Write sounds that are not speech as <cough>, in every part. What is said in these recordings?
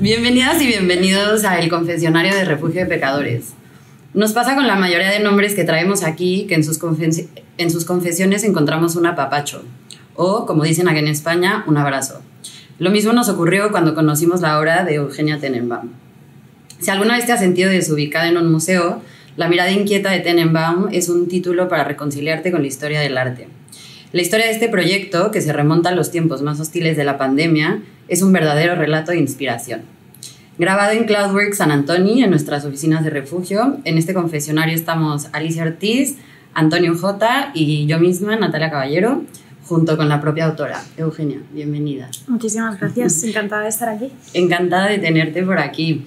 Bienvenidas y bienvenidos a El Confesionario de Refugio de Pecadores. Nos pasa con la mayoría de nombres que traemos aquí que en sus, en sus confesiones encontramos un apapacho o, como dicen aquí en España, un abrazo. Lo mismo nos ocurrió cuando conocimos la obra de Eugenia Tenenbaum. Si alguna vez te has sentido desubicada en un museo, La mirada inquieta de Tenenbaum es un título para reconciliarte con la historia del arte. La historia de este proyecto, que se remonta a los tiempos más hostiles de la pandemia, es un verdadero relato de inspiración. Grabado en Cloudworks San Antonio, en nuestras oficinas de refugio, en este confesionario estamos Alicia Ortiz, Antonio J. y yo misma, Natalia Caballero, junto con la propia autora, Eugenia. Bienvenida. Muchísimas gracias, <laughs> encantada de estar aquí. Encantada de tenerte por aquí.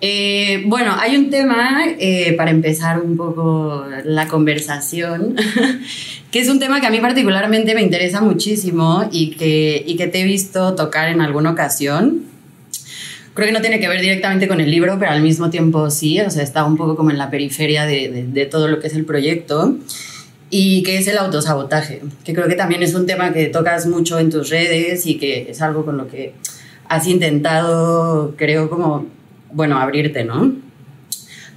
Eh, bueno, hay un tema eh, para empezar un poco la conversación, <laughs> que es un tema que a mí particularmente me interesa muchísimo y que, y que te he visto tocar en alguna ocasión. Creo que no tiene que ver directamente con el libro, pero al mismo tiempo sí, o sea, está un poco como en la periferia de, de, de todo lo que es el proyecto y que es el autosabotaje, que creo que también es un tema que tocas mucho en tus redes y que es algo con lo que has intentado, creo, como bueno, abrirte, ¿no?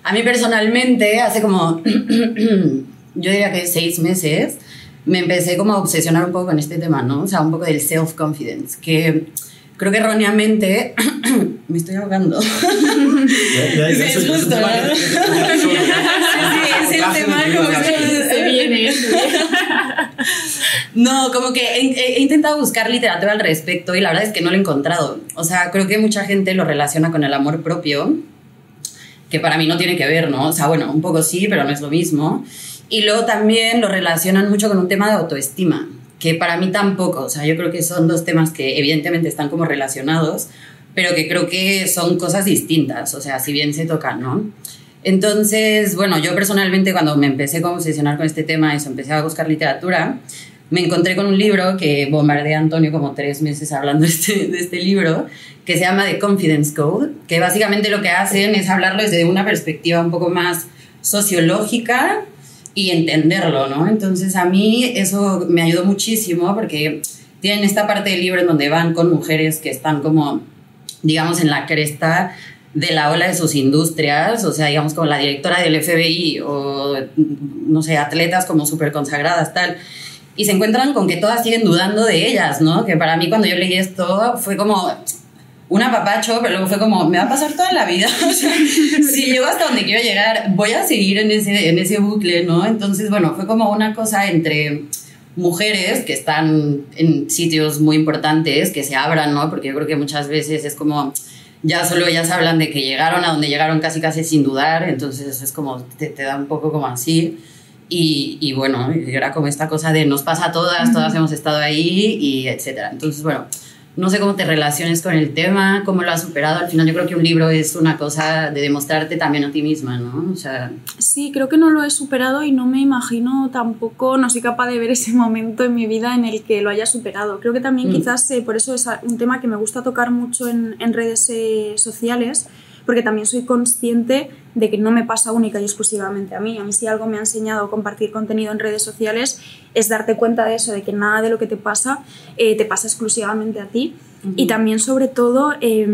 A mí personalmente, hace como, yo diría que seis meses, me empecé como a obsesionar un poco con este tema, ¿no? O sea, un poco del self-confidence, que creo que erróneamente me estoy ahogando. sí, es justo, ¿no? Sí, es el tema como que se viene. No, como que he, intentado buscar literatura al respecto y la verdad es que no lo he encontrado. O sea, creo que mucha gente lo relaciona con el amor propio, que para mí no tiene que ver, ¿no? O sea, bueno, un poco sí, pero no es lo mismo. Y luego también lo relacionan mucho con un tema de autoestima, que para mí tampoco. O sea, yo creo que son dos temas que evidentemente están como relacionados, pero que creo que son cosas distintas. O sea, si bien se tocan, ¿no? Entonces, bueno, yo personalmente cuando me empecé a obsesionar con este tema, eso, empecé a buscar literatura, me encontré con un libro que bombardeé a Antonio como tres meses hablando <laughs> de este, de este libro, que se llama The Confidence Code, que básicamente lo que hacen es hablarlo desde una perspectiva un poco más sociológica y entenderlo, ¿no? Entonces a mí eso me ayudó muchísimo porque tienen esta parte del libro en donde van con mujeres que están como, digamos, en la cresta de la ola de sus industrias, o sea, digamos como la directora del FBI o, no sé, atletas como súper consagradas, tal y se encuentran con que todas siguen dudando de ellas, ¿no? Que para mí cuando yo leí esto fue como un apapacho, pero luego fue como, me va a pasar toda la vida. <laughs> O sea, si llego hasta donde quiero llegar, voy a seguir en ese, en ese bucle, ¿no? Entonces, bueno, fue como una cosa entre mujeres que están en sitios muy importantes, que se abran, ¿no? Porque yo creo que muchas veces es como, ya solo ellas hablan de que llegaron a donde llegaron casi casi sin dudar, entonces es como, te, te da un poco como así. Y, y, bueno, era como esta cosa de nos pasa a todas, todas hemos estado ahí y etcétera. Entonces, bueno, no sé cómo te relaciones con el tema, cómo lo has superado. Al final yo creo que un libro es una cosa de demostrarte también a ti misma, ¿no? O sea... Sí, creo que no lo he superado y no me imagino tampoco, no soy capaz de ver ese <laughs> momento en mi vida en el que lo haya superado. Creo que también mm. quizás eh, por eso es un tema que me gusta tocar mucho en, en redes eh, sociales porque también soy consciente de que no me pasa única y exclusivamente a mí. A mí si algo me ha enseñado compartir contenido en redes sociales es darte cuenta de eso, de que nada de lo que te pasa eh, te pasa exclusivamente a ti. Uh -huh. Y también sobre todo eh,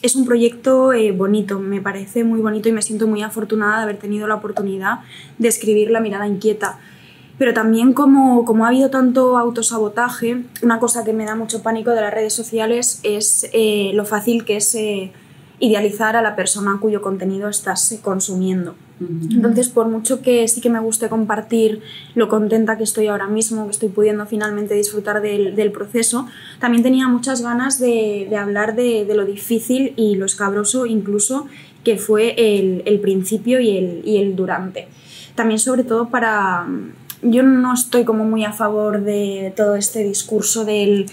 es un proyecto eh, bonito, me parece muy bonito y me siento muy afortunada de haber tenido la oportunidad de escribir La mirada inquieta pero también como, como, ha habido tanto autosabotaje, una cosa que me da mucho pánico de las redes sociales es eh, lo fácil que es eh, idealizar a la persona cuyo contenido estás consumiendo. Entonces, por mucho que sí que me guste compartir lo contenta que estoy ahora mismo, que estoy pudiendo finalmente disfrutar del, del proceso, también tenía muchas ganas de, de hablar de, de, lo difícil y lo escabroso incluso que fue el, el principio y el, y el durante. También sobre todo para... Yo no estoy como muy a favor de todo este discurso del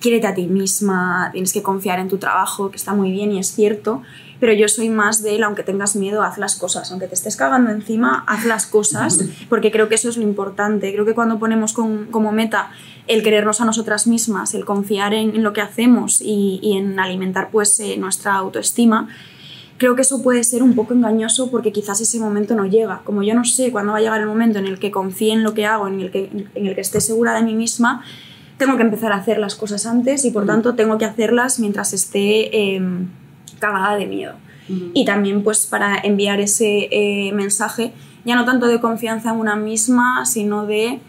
quiérete a ti misma, tienes que confiar en tu trabajo, que está muy bien y es cierto, pero yo soy más de él, aunque tengas miedo, haz las cosas, aunque te estés cagando encima, haz las cosas, <laughs> porque creo que eso es lo importante. Creo que cuando ponemos con, como meta el querernos a nosotras mismas, el confiar en, en lo que hacemos y, y, en alimentar pues eh, nuestra autoestima, creo que eso puede ser un poco engañoso porque quizás ese momento no llega. Como yo no sé cuándo va a llegar el momento en el que confíe en lo que hago, en el que, en el que esté segura de mí misma, tengo que empezar a hacer las cosas antes y por tanto tengo que hacerlas mientras esté eh, cagada de miedo. Y también pues para enviar ese eh, mensaje, ya no tanto de confianza en una misma, sino de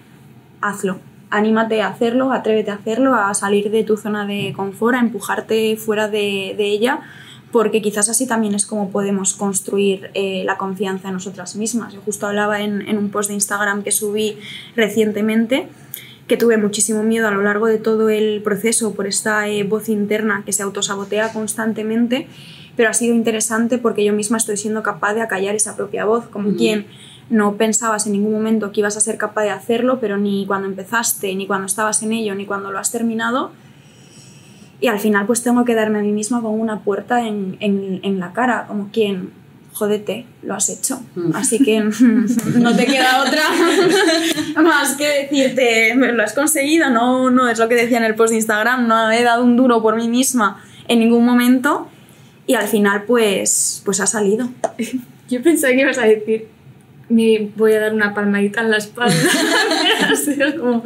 hazlo, anímate a hacerlo, atrévete a hacerlo, a salir de tu zona de confort, a empujarte fuera de, de ella, porque quizás así también es como podemos construir eh, la confianza en nosotras mismas. Yo justo hablaba en, en, un post de Instagram que subí recientemente que tuve muchísimo miedo a lo largo de todo el proceso por esta eh, voz interna que se autosabotea constantemente, pero ha sido interesante porque yo misma estoy siendo capaz de acallar esa propia voz, como quien no pensabas en ningún momento que ibas a ser capaz de hacerlo, pero ni cuando empezaste, ni cuando estabas en ello, ni cuando lo has terminado, y al final pues tengo que darme a mí misma con una puerta en, en, en la cara, como quien, jódete, lo has hecho. Mm. Así que <laughs> no te queda otra <laughs> más que decirte, lo has conseguido, no, no es lo que decía en el post de Instagram, no he dado un duro por mí misma en ningún momento y al final pues, pues ha salido. <laughs> Yo pensaba que ibas a decir, me voy a dar una palmadita en la espalda. como,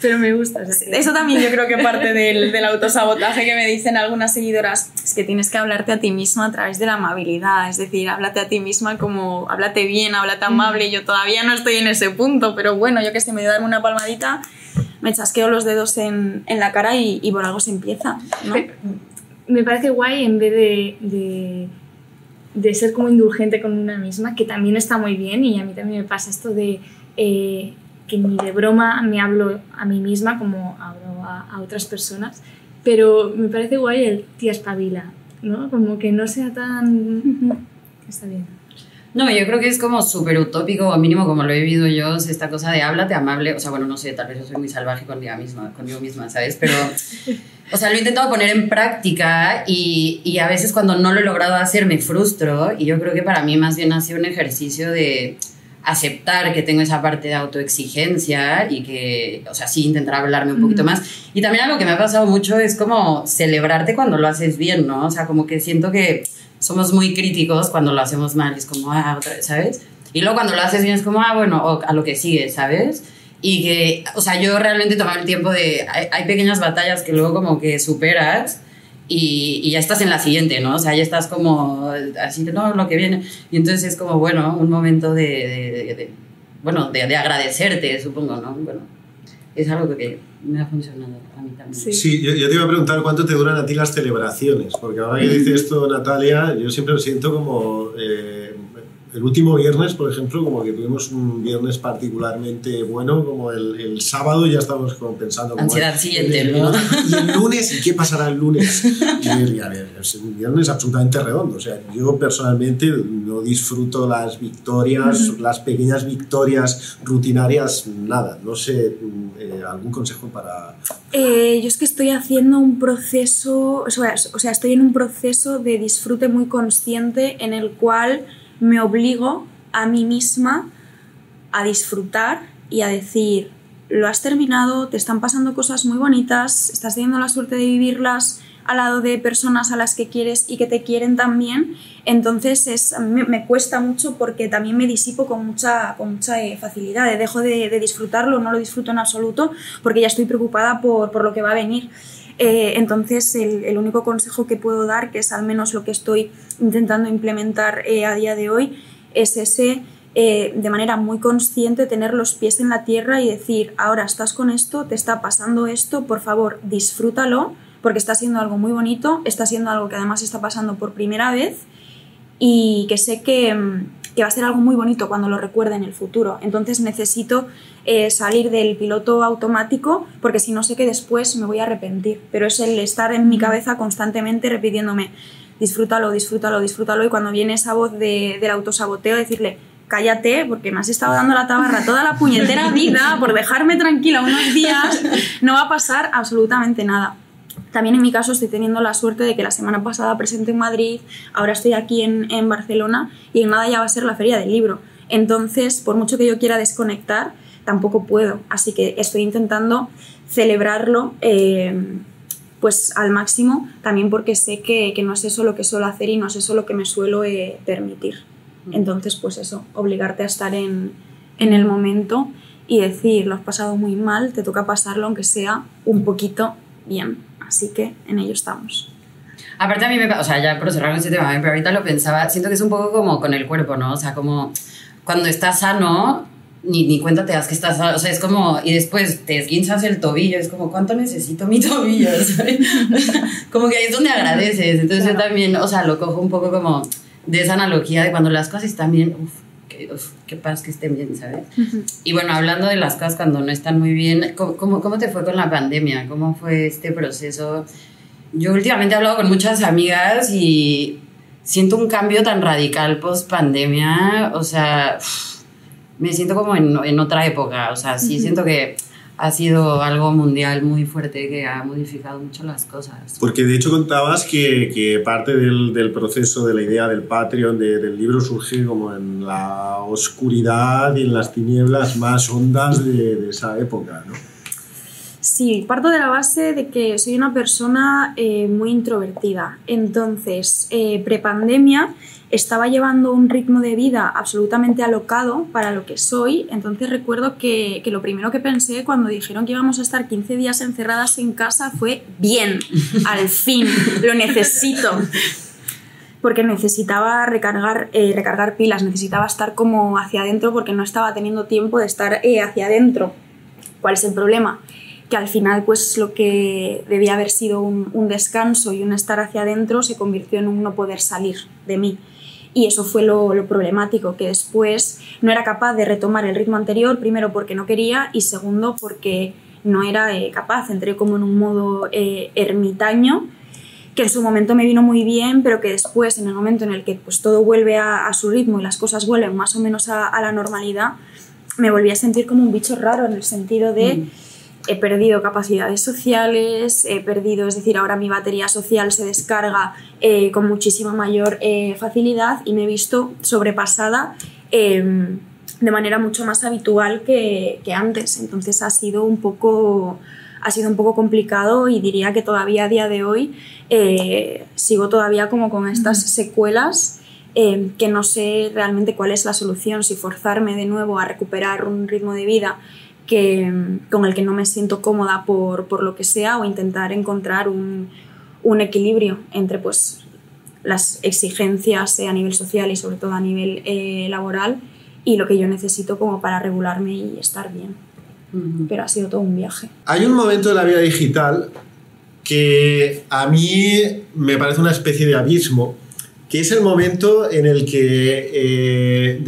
pero me gusta. Eso también yo creo que parte <laughs> del, del, autosabotaje que me dicen algunas seguidoras, es que tienes que hablarte a ti misma a través de la amabilidad, es decir, háblate a ti misma como, háblate bien, háblate amable, yo todavía no estoy en ese punto, pero bueno, yo que sé, me voy a dar una palmadita, me chasqueo los dedos en, en la cara y, y, por algo se empieza, ¿no? Me parece guay en vez de, de, de, ser como indulgente con una misma, que también está muy bien y a mí también me pasa esto de... Eh, que ni de broma me hablo a mí misma como hablo a, a otras personas, pero me parece guay el tía espabila, ¿no? Como que no sea tan... Está bien. No, yo creo que es como súper utópico, o mínimo como lo he vivido yo, esta cosa de háblate amable, o sea, bueno, no sé, tal vez yo soy muy salvaje conmigo misma, conmigo misma ¿sabes? Pero, o sea, lo he intentado poner en práctica y, y a veces cuando no lo he logrado hacer me frustro y yo creo que para mí más bien ha sido un ejercicio de aceptar que tengo esa parte de autoexigencia y que, o sea, sí intentar hablarme un poquito más. Y también algo que me ha pasado mucho es como celebrarte cuando lo haces bien, ¿no? O sea, como que siento que somos muy críticos cuando lo hacemos mal, es como, ah, otra vez, ¿sabes? Y luego cuando lo haces bien es como, ah, bueno, a lo que sigue, ¿sabes? Y que, o sea, yo realmente tomar el tiempo de, hay, hay pequeñas batallas que luego como que superas y, y, ya estás en la siguiente, ¿no? O sea, ya estás como así, no, lo que viene. Y entonces es como, bueno, un momento de, de, de bueno, de, de, agradecerte, supongo, ¿no? Bueno, es algo que me ha funcionado a mí también. Sí, sí yo, yo, te iba a preguntar cuánto te duran a ti las celebraciones, porque ahora que dice esto Natalia, yo siempre lo siento como... Eh, el último viernes, por ejemplo, como que tuvimos un viernes particularmente bueno, como el, el sábado ya estábamos como pensando... Como Ansiedad siguiente, el, ¿no? Y el lunes, ¿y qué pasará el lunes? Y, a ver, es un viernes absolutamente redondo. O sea, yo personalmente no disfruto las victorias, uh -huh. las pequeñas victorias rutinarias, nada. No sé, eh, ¿algún consejo para...? Eh, yo es que estoy haciendo un proceso, o sea, o sea, estoy en un proceso de disfrute muy consciente en el cual me obligo a mí misma a disfrutar y a decir, lo has terminado, te están pasando cosas muy bonitas, estás teniendo la suerte de vivirlas al lado de personas a las que quieres y que te quieren también, entonces es, me, cuesta mucho porque también me disipo con mucha, con mucha eh, facilidad, dejo de, de, disfrutarlo, no lo disfruto en absoluto porque ya estoy preocupada por, por lo que va a venir. Eh, entonces, el, el, único consejo que puedo dar, que es al menos lo que estoy intentando implementar eh, a día de hoy, es ese, eh, de manera muy consciente, tener los pies en la tierra y decir, ahora estás con esto, te está pasando esto, por favor, disfrútalo, porque está siendo algo muy bonito, está siendo algo que además está pasando por primera vez y que sé que que va a ser algo muy bonito cuando lo recuerde en el futuro. Entonces necesito eh, salir del piloto automático porque si no sé que después me voy a arrepentir. Pero es el estar en mi cabeza constantemente repitiéndome, disfrútalo, disfrútalo, disfrútalo. Y cuando viene esa voz de, del autosaboteo, decirle, cállate, porque me has estado dando la tabarra toda la puñetera <laughs> vida por dejarme tranquila unos días, no va a pasar absolutamente nada. También en mi caso estoy teniendo la suerte de que la semana pasada presenté en Madrid, ahora estoy aquí en, en, Barcelona y en nada ya va a ser la feria del libro. Entonces, por mucho que yo quiera desconectar, tampoco puedo. Así que estoy intentando celebrarlo eh, pues al máximo, también porque sé que, que, no es eso lo que suelo hacer y no es eso lo que me suelo eh, permitir. Entonces, pues eso, obligarte a estar en, en el momento y decir, lo has pasado muy mal, te toca pasarlo aunque sea un poquito bien. Así que en ello estamos. Aparte a mí me pasa, o sea, ya por cerrar este tema, pero ahorita lo pensaba, siento que es un poco como con el cuerpo, ¿no? O sea, como cuando estás sano, ni, ni cuenta te das que estás sano, o sea, es como, y después te esguinzas el tobillo, es como, ¿cuánto necesito mi <laughs> tobillo? ¿sabes? como que ahí es donde agradeces, entonces yo también, o sea, lo cojo un poco como de esa analogía de cuando las cosas están bien, uff, qué, paz que estén bien, ¿sabes? Y bueno, hablando de las cosas cuando no están muy bien, ¿cómo, cómo, cómo te fue con la pandemia? ¿Cómo fue este proceso? Yo últimamente he hablado con muchas amigas y siento un cambio tan radical post pandemia, o sea, me siento como en, en, otra época, o sea, sí siento que ha sido algo mundial muy fuerte que ha modificado mucho las cosas. Porque de hecho contabas que, que parte del, del, proceso de la idea del Patreon, de, del libro, surge como en la oscuridad y en las tinieblas más hondas de, de esa época, ¿no? Sí, parto de la base de que soy una persona eh, muy introvertida. Entonces, eh, prepandemia estaba llevando un ritmo de vida absolutamente alocado para lo que soy. Entonces recuerdo que, que, lo primero que pensé cuando dijeron que íbamos a estar 15 días encerradas en casa fue, bien, al fin, lo necesito. Porque necesitaba recargar, eh, recargar pilas, necesitaba estar como hacia adentro porque no estaba teniendo tiempo de estar eh, hacia adentro. ¿Cuál es el problema? que al final pues lo que debía haber sido un, un, descanso y un estar hacia adentro se convirtió en un no poder salir de mí. Y eso fue lo, lo, problemático, que después no era capaz de retomar el ritmo anterior, primero porque no quería y segundo porque no era eh, capaz. Entré como en un modo eh, ermitaño, que en su momento me vino muy bien, pero que después, en el momento en el que pues, todo vuelve a, su ritmo y las cosas vuelven más o menos a, a, la normalidad, me volví a sentir como un bicho raro en el sentido de... Mm he perdido capacidades sociales, he perdido, es decir, ahora mi batería social se descarga eh, con muchísima mayor eh, facilidad y me he visto sobrepasada eh, de manera mucho más habitual que, que, antes. Entonces ha sido un poco ha sido un poco complicado y diría que todavía a día de hoy eh, sigo todavía como con estas secuelas eh, que no sé realmente cuál es la solución, si forzarme de nuevo a recuperar un ritmo de vida que, con el que no me siento cómoda por, por lo que sea o intentar encontrar un, un equilibrio entre pues, las exigencias eh, a nivel social y sobre todo a nivel eh, laboral y lo que yo necesito como para regularme y estar bien. Uh -huh. Pero ha sido todo un viaje. Hay un momento de la vida digital que a mí me parece una especie de abismo que es el momento en el que eh,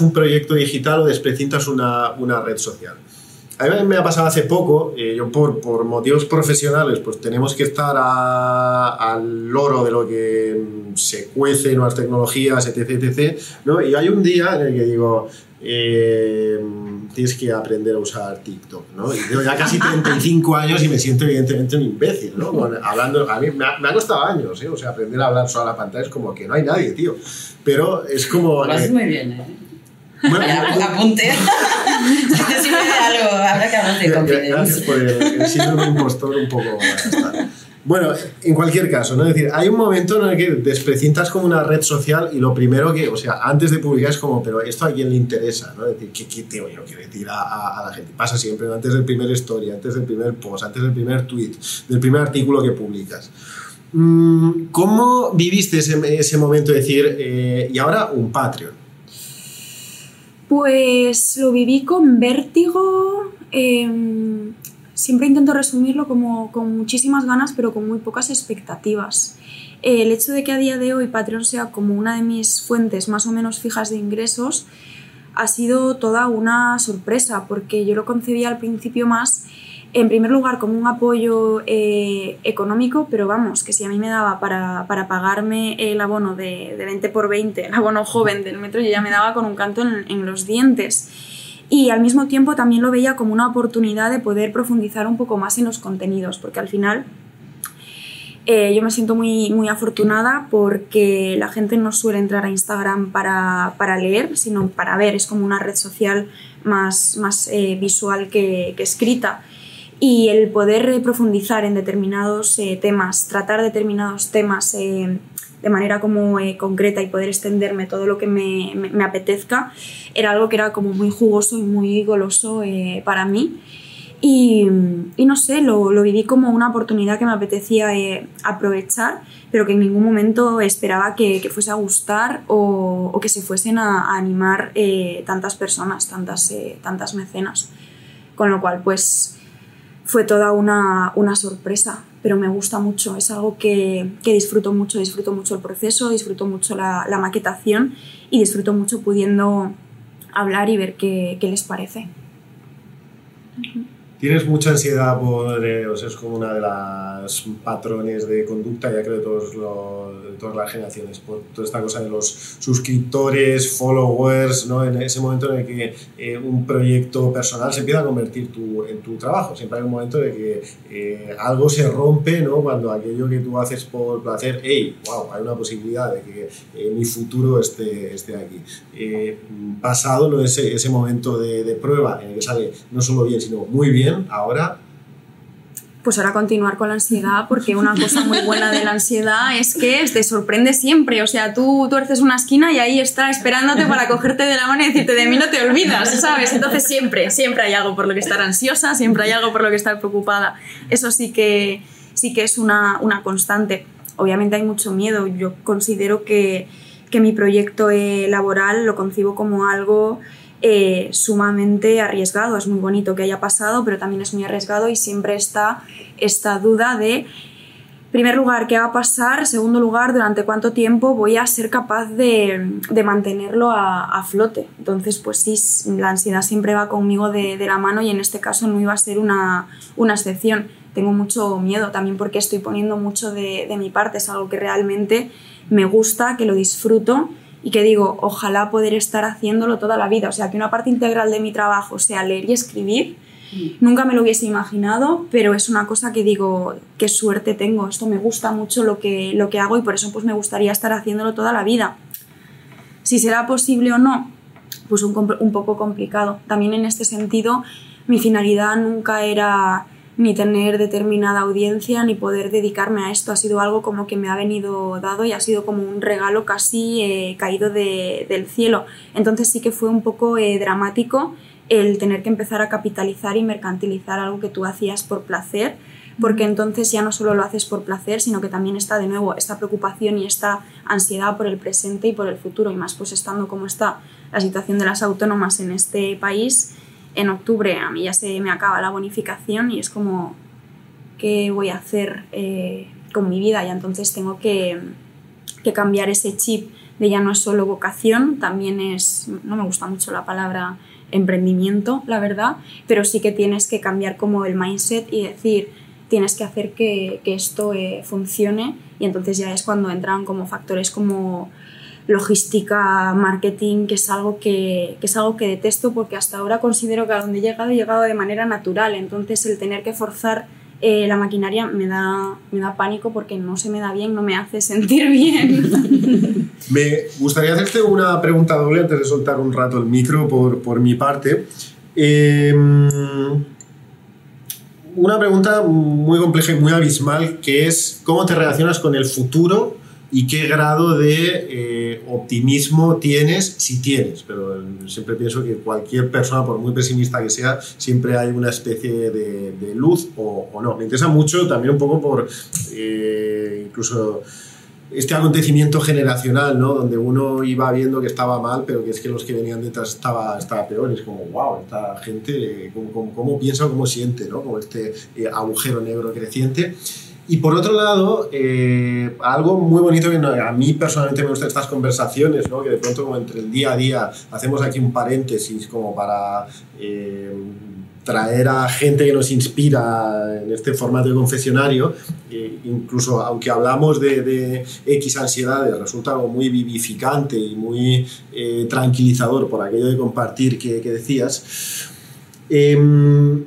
un proyecto digital o desprecintas una, una, red social. A mí me ha pasado hace poco, eh, yo por, por, motivos profesionales, pues tenemos que estar al loro de lo que se cuece, nuevas tecnologías, etc, etc. ¿no? Y hay un día en el que digo, eh, tienes que aprender a usar TikTok, ¿no? Y tengo ya casi 35 años y me siento evidentemente un imbécil, ¿no? Bueno, hablando, a mí me ha, me ha, costado años, ¿eh? O sea, aprender a hablar solo a la pantalla es como que no hay nadie, tío. Pero es como... Lo haces eh, muy bien, ¿eh? Bueno, <laughs> apunte. si sirve de algo, habrá que hablar de confidencia. Gracias por el, el síndrome impostor un poco. Bueno, en cualquier caso, ¿no? Es decir, hay un momento en el que desprecintas como una red social y lo primero que, o sea, antes de publicar es como, pero esto a quién le interesa, ¿no? Es decir, ¿qué, qué tengo yo que decir a, a, a, la gente? Pasa siempre, ¿no? antes del primer story, antes del primer post, antes del primer tweet, del primer artículo que publicas. Mm, ¿Cómo viviste ese, momento de decir, eh, y ahora un Patreon? Pues lo viví con vértigo. Eh, siempre intento resumirlo como con muchísimas ganas, pero con muy pocas expectativas. El hecho de que a día de hoy Patreon sea como una de mis fuentes más o menos fijas de ingresos ha sido toda una sorpresa, porque yo lo concebía al principio más, en primer lugar, como un apoyo eh, económico, pero vamos, que si a mí me daba para, para pagarme el abono de, de 20 por 20, el abono joven del metro, yo ya me daba con un canto en, en los dientes y al mismo tiempo también lo veía como una oportunidad de poder profundizar un poco más en los contenidos, porque al final eh, yo me siento muy, muy afortunada porque la gente no suele entrar a Instagram para, para leer, sino para ver, es como una red social más, más eh, visual que, escrita. Y el poder profundizar en determinados eh, temas, tratar determinados temas de manera como eh, concreta y poder extenderme todo lo que me, me, apetezca, era algo que era como muy jugoso y muy goloso eh, para mí. Y, no sé, lo, lo, viví como una oportunidad que me apetecía eh, aprovechar, pero que en ningún momento esperaba que, que fuese a gustar o, o, que se fuesen a, a animar eh, tantas personas, tantas, tantas mecenas. Con lo cual, pues fue toda una, una, sorpresa, pero me gusta mucho, es algo que, que, disfruto mucho, disfruto mucho el proceso, disfruto mucho la, maquetación y disfruto mucho pudiendo hablar y ver qué, qué les parece. ¿Tienes mucha ansiedad por, eh, o sea, es como una de las patrones de conducta, ya creo, de, todos los, de todas las generaciones, por toda esta cosa de los suscriptores, followers, ¿no? En ese momento en el que eh, un proyecto personal se empieza a convertir tu, en tu trabajo. Siempre hay un momento de que eh, algo se rompe, ¿no? Cuando aquello que tú haces por placer, hey, wow, hay una posibilidad de que eh, mi futuro esté, esté aquí. pasado ¿no? ese, ese momento de, de prueba en el que sale no solo bien, sino muy bien, ahora pues ahora continuar con la ansiedad, porque una cosa muy buena de la ansiedad es que te sorprende siempre. O sea, tú tuerces una esquina y ahí está esperándote para cogerte de la mano y decirte, de mí no te olvidas, ¿sabes? Entonces siempre, siempre hay algo por lo que estar ansiosa, siempre hay algo por lo que estar preocupada. Eso sí que, sí que es una, una constante. Obviamente hay mucho miedo. Yo considero que, que mi proyecto eh, laboral lo concibo como algo eh, sumamente arriesgado. Es muy bonito que haya pasado, pero también es muy arriesgado y siempre está esta duda de, primer lugar, qué va a pasar, segundo lugar, durante cuánto tiempo voy a ser capaz de, de mantenerlo a, a, flote. Entonces, pues sí, la ansiedad siempre va conmigo de, de, la mano y en este caso no iba a ser una, una excepción. Tengo mucho miedo también porque estoy poniendo mucho de, de mi parte, es algo que realmente me gusta, que lo disfruto y que digo, ojalá poder estar haciéndolo toda la vida. O sea, que una parte integral de mi trabajo sea leer y escribir. Mm. Nunca me lo hubiese imaginado, pero es una cosa que digo, qué suerte tengo. Esto me gusta mucho lo que, lo que hago y por eso pues me gustaría estar haciéndolo toda la vida. Si será posible o no, pues un, un poco complicado. También en este sentido, mi finalidad nunca era ni tener determinada audiencia, ni poder dedicarme a esto. Ha sido algo como que me ha venido dado y ha sido como un regalo casi eh, caído de, del cielo. Entonces sí que fue un poco eh, dramático el tener que empezar a capitalizar y mercantilizar algo que tú hacías por placer, porque entonces ya no solo lo haces por placer, sino que también está de nuevo esta preocupación y esta ansiedad por el presente y por el futuro, y más pues estando como está la situación de las autónomas en este país, en octubre a mí ya se me acaba la bonificación y es como, ¿qué voy a hacer eh, con mi vida? Y entonces tengo que, que, cambiar ese chip de ya no es solo vocación, también es, no me gusta mucho la palabra emprendimiento, la verdad, pero sí que tienes que cambiar como el mindset y decir, tienes que hacer que, que esto eh, funcione y entonces ya es cuando entran como factores como logística, marketing, que es algo que, que, es algo que detesto porque hasta ahora considero que a donde he llegado he llegado de manera natural. Entonces el tener que forzar eh, la maquinaria me da, me da pánico porque no se me da bien, no me hace sentir <laughs> bien. me gustaría hacerte una pregunta doble antes de soltar un rato el micro por, por mi parte. Eh, una pregunta muy compleja y muy abismal que es cómo te relacionas con el futuro y qué grado de eh, optimismo tienes, si tienes, pero siempre pienso que cualquier persona, por muy pesimista que sea, siempre hay una especie de, de luz o, o, no. Me interesa mucho también un poco por eh, incluso este acontecimiento generacional, ¿no? Donde uno iba viendo que estaba mal, pero que es que los que venían detrás estaba, estaba peor. Es como, wow, esta gente, ¿cómo, cómo, cómo piensa cómo siente, ¿no? Como este eh, agujero negro creciente. Y por otro lado, eh, algo muy bonito que a mí personalmente me gustan estas conversaciones, ¿no? que de pronto como entre el día a día hacemos aquí un paréntesis como para eh, traer a gente que nos inspira en este formato de confesionario, eh, incluso aunque hablamos de, de, X ansiedades, resulta algo muy vivificante y muy tranquilizador por aquello de compartir que, que decías. Em,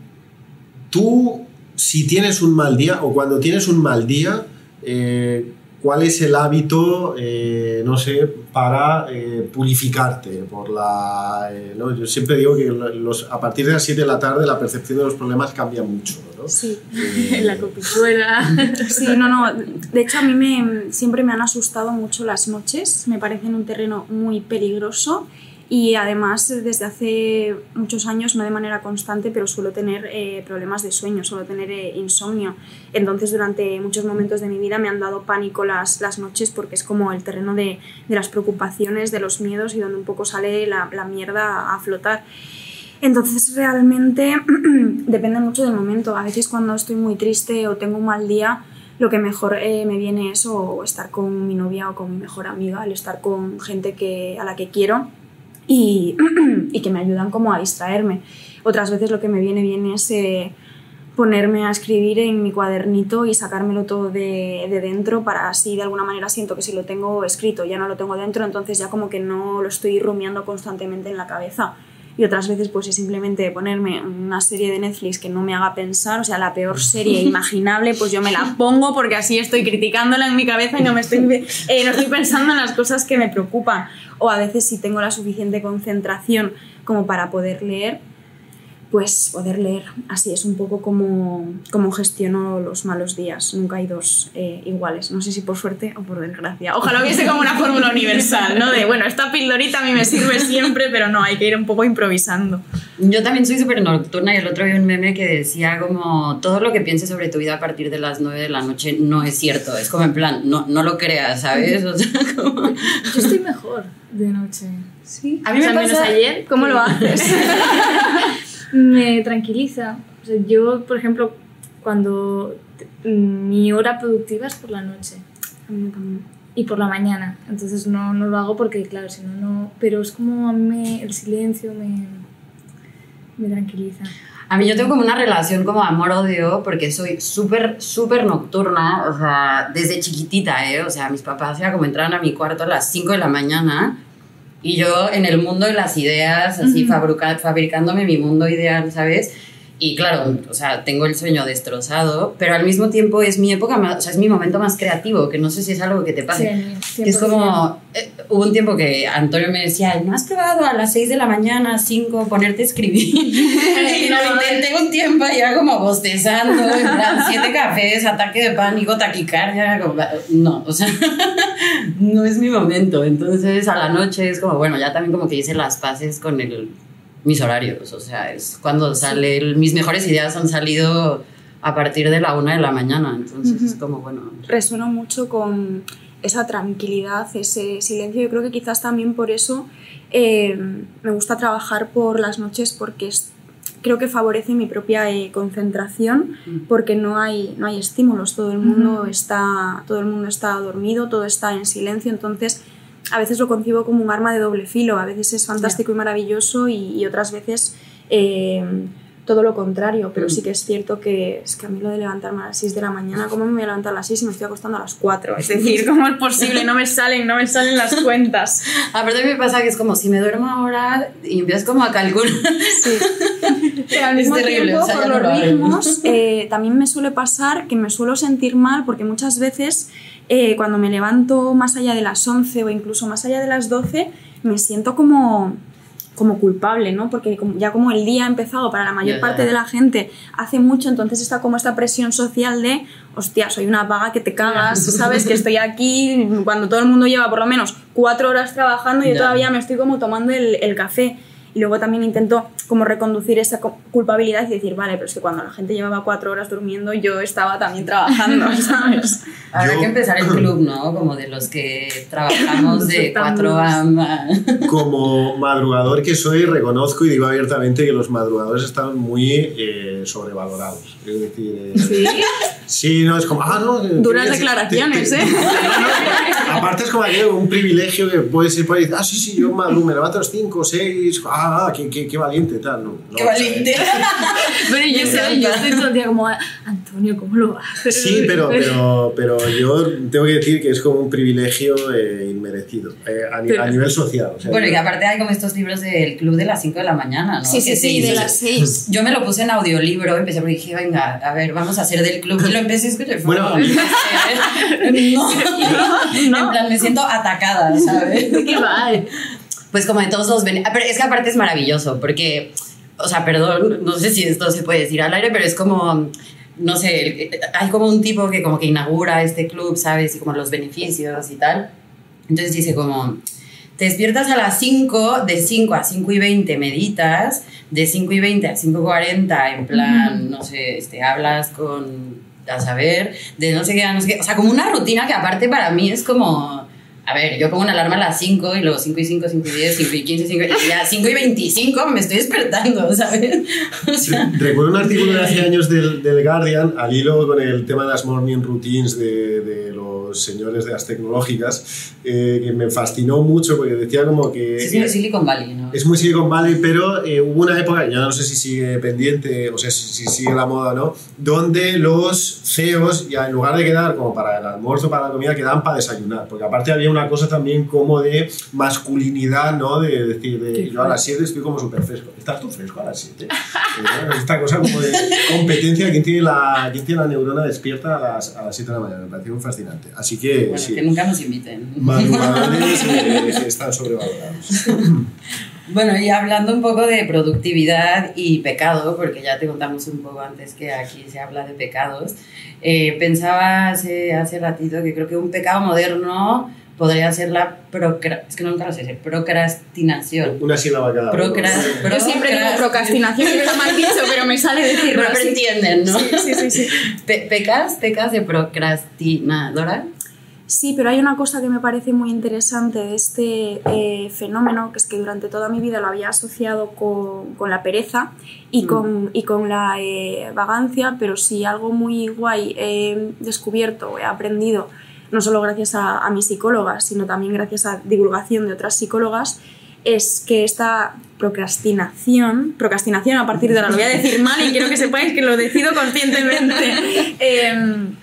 tú si tienes un mal día o cuando tienes un mal día, eh, ¿cuál es el hábito, eh, no sé, para eh, purificarte? Por la, eh, ¿no? Yo siempre digo que los, a partir de las 7 de la tarde la percepción de los problemas cambia mucho. ¿no? Sí, <laughs> la copichuela. <laughs> sí, no, no. De hecho, a mí me, siempre me han asustado mucho las noches. Me parecen un terreno muy peligroso y además desde hace muchos años, no de manera constante, pero suelo tener eh, problemas de sueño, suelo tener eh, insomnio. Entonces durante muchos momentos de mi vida me han dado pánico las, las noches porque es como el terreno de, de las preocupaciones, de los miedos y donde un poco sale la, la mierda a flotar. Entonces realmente <clears throat> depende mucho del momento. A veces cuando estoy muy triste o tengo un mal día, lo que mejor eh, me viene es o estar con mi novia o con mi mejor amiga, el estar con gente que, a la que quiero y, <clears throat> y, que me ayudan como a distraerme. Otras veces lo que me viene bien es eh, ponerme a escribir en mi cuadernito y sacármelo todo de, de, dentro para así de alguna manera siento que si lo tengo escrito ya no lo tengo dentro, entonces ya como que no lo estoy rumiando constantemente en la cabeza. Y otras veces pues es simplemente ponerme una serie de Netflix que no me haga pensar, o sea, la peor serie <laughs> imaginable, pues yo me la pongo porque así estoy criticándola en mi cabeza y no, me estoy, <laughs> eh, no estoy pensando en las cosas que me preocupan o a veces si tengo la suficiente concentración como para poder leer, pues poder leer. Así es un poco como, como gestiono los malos días. Nunca hay dos eh, iguales. No sé si por suerte o por desgracia. Ojalá hubiese como una fórmula universal, ¿no? De, bueno, esta pildorita a mí me sirve siempre, pero no, hay que ir un poco improvisando. Yo también soy súper nocturna y el otro vi un meme que decía como todo lo que pienses sobre tu vida a partir de las 9 de la noche no es cierto. Es como en plan, no, no lo creas, ¿sabes? O sea, como... Yo estoy mejor de noche. Sí. A mí me o sea, pasa... menos ayer. ¿Cómo lo haces? <laughs> me tranquiliza. O sea, yo, por ejemplo, cuando mi hora productiva es por la noche. A mí también. Y por la mañana. Entonces no, no lo hago porque, claro, si no, no. Pero es como a mí el silencio me, me tranquiliza. A mí yo tengo como una relación como amor-odio porque soy súper, súper nocturna, o sea, desde chiquitita, ¿eh? O sea, mis papás ya como entraban a mi cuarto a las 5 de la mañana y yo en el mundo de las ideas, así uh -huh. fabricándome mi mundo ideal, ¿sabes? Y claro, o sea, tengo el sueño destrozado, pero al mismo tiempo es mi época, más, o sea, es mi momento más creativo, que no sé si es algo que te pase. Sí, que es como, eh, hubo un tiempo que Antonio me decía, ¿no has probado a las 6 de la mañana, 5, ponerte a escribir? <laughs> y lo intenté un tiempo y iba como bostezando, en plan, siete cafés, ataque de pánico, taquicardia, como, no, o sea, <laughs> no es mi momento. Entonces a la noche es como, bueno, ya también como que hice las paces con el mis horarios, o sea, es cuando sale, mis mejores ideas han salido a partir de la una de la mañana, entonces uh -huh. es como, bueno. Resueno mucho con esa tranquilidad, ese silencio, yo creo que quizás también por eso eh, me gusta trabajar por las noches porque es, creo que favorece mi propia eh, concentración uh -huh. porque no hay, no hay estímulos, todo el mundo, uh -huh. está, todo el mundo está dormido, todo está en silencio, entonces a veces lo concibo como un arma de doble filo, a veces es fantástico yeah. y maravilloso y, y otras veces eh, todo lo contrario, pero mm. sí que es cierto que es que a mí lo de levantarme a las 6 de la mañana, ¿cómo me voy a levantar a las 6 y me estoy acostando a las 4? Es decir, ¿cómo es posible? No me salen, no me salen las cuentas. <laughs> Aparte me pasa que es como si me duermo ahora y empiezas como a calcular. Sí. Pero al mismo es terrible, tiempo, o sea, por los ritmos, eh, también me suele pasar que me suelo sentir mal porque muchas veces eh, cuando me levanto más allá de las 11 o incluso más allá de las 12, me siento como, como culpable, ¿no? Porque ya como el día ha empezado para la mayor yeah, parte yeah. de la gente hace mucho, entonces está como esta presión social de, hostia, soy una vaga que te cagas, <laughs> ¿sabes? que estoy aquí cuando todo el mundo lleva por lo menos cuatro horas trabajando y yo todavía me estoy como tomando el, el café y luego también intento como reconducir esa culpabilidad y decir, vale, pero es que cuando la gente llevaba cuatro horas durmiendo, yo estaba también trabajando, <laughs> ¿sabes? Habrá que empezar el club, ¿no? Como de los que trabajamos de cuatro a... Como madrugador que soy, reconozco y digo abiertamente que los madrugadores están muy eh, sobrevalorados. Es decir... Eh, ¿Sí? <laughs> Sí, no, es como... Ah, no, Duras te, declaraciones, te, te, ¿eh? No, no, aparte es como un privilegio que puedes ir por ahí, ah, sí, sí, yo madrugo, me levanto a las 5, 6, ah, ah qué, qué, qué valiente, tal. No, qué valiente. pero yo, sé, yo estoy todo el día como, Antonio, ¿cómo lo haces? Sí, pero, pero, pero yo tengo que decir que es como un privilegio eh, inmerecido eh, a, pero, a, nivel social. O sea, bueno, y aparte hay como estos libros del club de las 5 de la mañana, ¿no? Sí, sí, sí, de las 6. Yo me lo puse en audiolibro, empecé porque dije, venga, a ver, vamos a hacer del club. Y <laughs> lo empecé a escuchar. Bueno, <laughs> no, no, en plan, me siento atacada, ¿sabes? <laughs> ¿Qué va? Pues como de todos los beneficios. Pero es que aparte es maravilloso, porque, o sea, perdón, no sé si esto se puede decir al aire, pero es como no sé, hay como un tipo que como que inaugura este club, ¿sabes? Y como los beneficios y tal. Entonces dice como, te despiertas a las 5, de 5 a 5 y 20 meditas, de 5 y 20 a 5 y 40 en plan, no sé, este, hablas con, a saber, de no sé qué, no sé qué, o sea, como una rutina que aparte para mí es como a ver, yo pongo una alarma a las 5 y luego 5 y 5, 5 y 10, 5 y 15, 5 y ya 5 y 25 me estoy despertando, ¿sabes? <laughs> O sea, Recuerdo un artículo de hace años del, del Guardian al hilo con el tema de las morning routines de, de los señores de las tecnológicas, eh, que me fascinó mucho porque decía como que... es muy Silicon Valley, ¿no? Es muy Silicon Valley, pero eh, hubo una época, ya no sé si sigue pendiente, o sea, si, si sigue la moda no, donde los CEOs, ya en lugar de quedar como para el almuerzo, para la comida, quedaban para desayunar, porque aparte había una cosa también como de masculinidad, ¿no? De decir, de, yo a las 7 estoy como súper fresco. ¿Estás tú fresco a las 7? Esta cosa como de competencia, ¿quién tiene la, quién tiene la neurona despierta a las, a las 7 de la mañana? Me pareció muy fascinante. Así que, Bueno, sí, que nunca nos inviten. madrugadores <laughs> eh, están sobrevalorados. Bueno, y hablando un poco de productividad y pecado, porque ya te contamos un poco antes que aquí se habla de pecados, eh, pensaba hace, hace ratito que creo que un pecado moderno podría ser la procra es que nunca lo sé procrastinación. Una sílaba cada uno. Procras- Yo siempre digo procrastinación, que está mal dicho, pero me sale decirlo Pero entienden, ¿no? Sí, sí, sí, sí. Pe- ¿Pecas? ¿Pecas de procrastinadora? Sí, pero hay una cosa que me parece muy interesante de este eh, fenómeno, que es que durante toda mi vida lo había asociado con, con la pereza y con, y con la eh, vagancia, pero sí algo muy guay he descubierto, he aprendido, no solo gracias a, a mi psicóloga, sino también gracias a divulgación de otras psicólogas, es que esta procrastinación, procrastinación a partir de ahora lo voy a decir mal y quiero que sepáis que lo decido conscientemente. <laughs> em,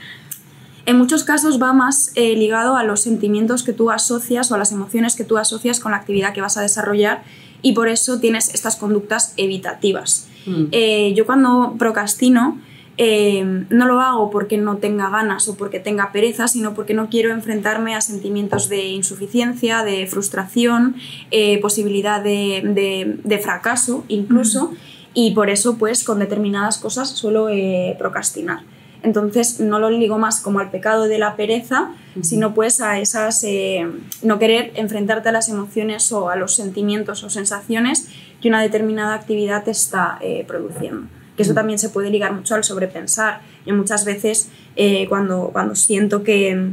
en muchos casos va más eh, ligado a los sentimientos que tú asocias o a las emociones que tú asocias con la actividad que vas a desarrollar y por eso tienes estas conductas evitativas. Mm. Eh, yo cuando procrastino eh, no lo hago porque no tenga ganas o porque tenga pereza, sino porque no quiero enfrentarme a sentimientos de insuficiencia, de frustración, eh, posibilidad de, de- de fracaso incluso, y por eso pues con determinadas cosas suelo eh, procrastinar. Entonces no lo ligo más como al pecado de la pereza, sino pues a esas no querer enfrentarte a las emociones o a los sentimientos o sensaciones que una determinada actividad te está produciendo. Que eso también se puede ligar mucho al sobrepensar. Yo muchas veces eh, cuando, cuando siento que,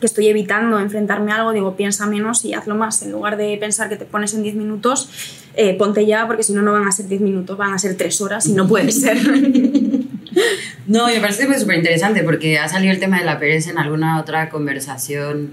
que estoy evitando enfrentarme a algo, digo, piensa menos y hazlo más. En lugar de pensar que te pones en 10 minutos, eh, ponte ya, porque si no, no van a ser 10 minutos, van a ser 3 horas y no puede ser. <laughs> No, me parece súper interesante porque ha salido el tema de la pereza en alguna otra conversación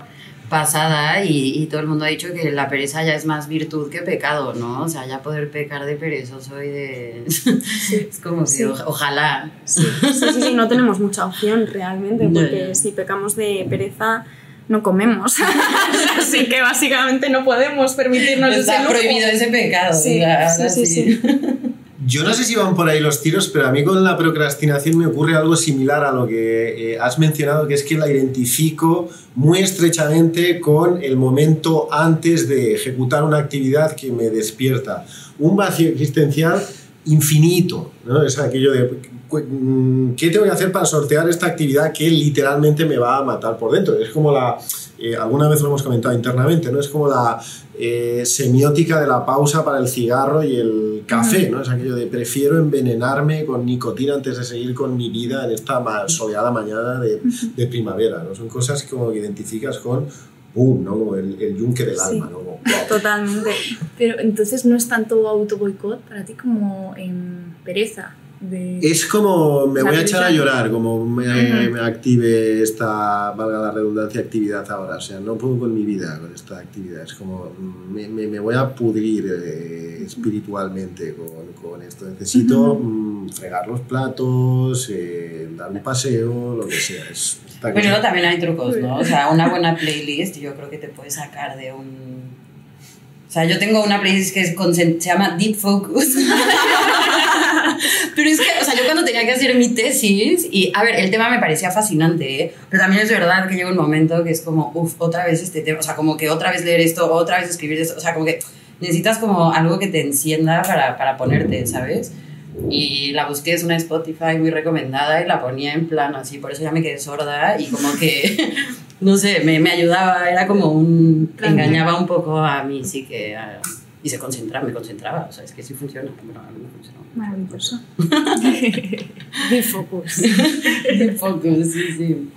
pasada y, y todo el mundo ha dicho que la pereza ya es más virtud que pecado, ¿no? O sea, ya poder pecar de perezoso y de... <laughs> es como Sí. o- ojalá. Sí, sí, sí, sí, no tenemos mucha opción realmente, porque no. si pecamos de pereza no comemos. <laughs> Así que básicamente no podemos permitirnos ese Está lujo. prohibido ese pecado. Sí. <laughs> Yo no sé si van por ahí los tiros, pero a mí con la procrastinación me ocurre algo similar a lo que eh, has mencionado, que es que la identifico muy estrechamente con el momento antes de ejecutar una actividad que me despierta. Un vacío existencial infinito, ¿no? Es aquello de mm, ¿qué tengo que hacer para sortear esta actividad que literalmente me va a matar por dentro? Es como la, eh, alguna vez lo hemos comentado internamente, ¿no? Es como la eh, semiótica de la pausa para el cigarro y el café, ¿no? Es aquello de prefiero envenenarme con nicotina antes de seguir con mi vida en esta soleada mañana de, de primavera, ¿no? Son cosas que como que identificas con, ¡pum!, ¿no? Como el, el yunque del Sí. alma, ¿no? Como, "Wow". Totalmente. Pero entonces no es tanto auto boicot para ti como en pereza. De... Es como me voy a echar a llorar, como me, active esta, valga la redundancia, actividad ahora. O sea, no puedo con mi vida con esta actividad. Es como mm, me, me- me voy a pudrir eh, espiritualmente con, con esto. Necesito mm, fregar los platos, eh, dar un paseo, lo que sea. Es Pero cosa. también hay trucos, ¿no? O sea, una buena playlist yo creo que te puede sacar de un... O sea, yo tengo una playlist que es con- se llama Deep Focus. <laughs> <laughs> Pero es que, o sea, yo cuando tenía que hacer mi tesis, y a ver, el tema me parecía fascinante, ¿eh? pero también es verdad que llega un momento que es como, uff, otra vez este tema, o sea, como que otra vez leer esto, otra vez escribir esto, o sea, como que necesitas como algo que te encienda para, para ponerte, ¿sabes? Y la busqué, es una Spotify muy recomendada y la ponía en plan así, por eso ya me quedé sorda y como que <laughs> no sé, me, me ayudaba, era como un... engañaba un poco a mí, sí que... a- y se concentraba, me concentraba, o sea, es que sí funciona. Bueno, a mí me funcionó. Maravilloso. <laughs> De focus. <laughs> De focus, sí, sí.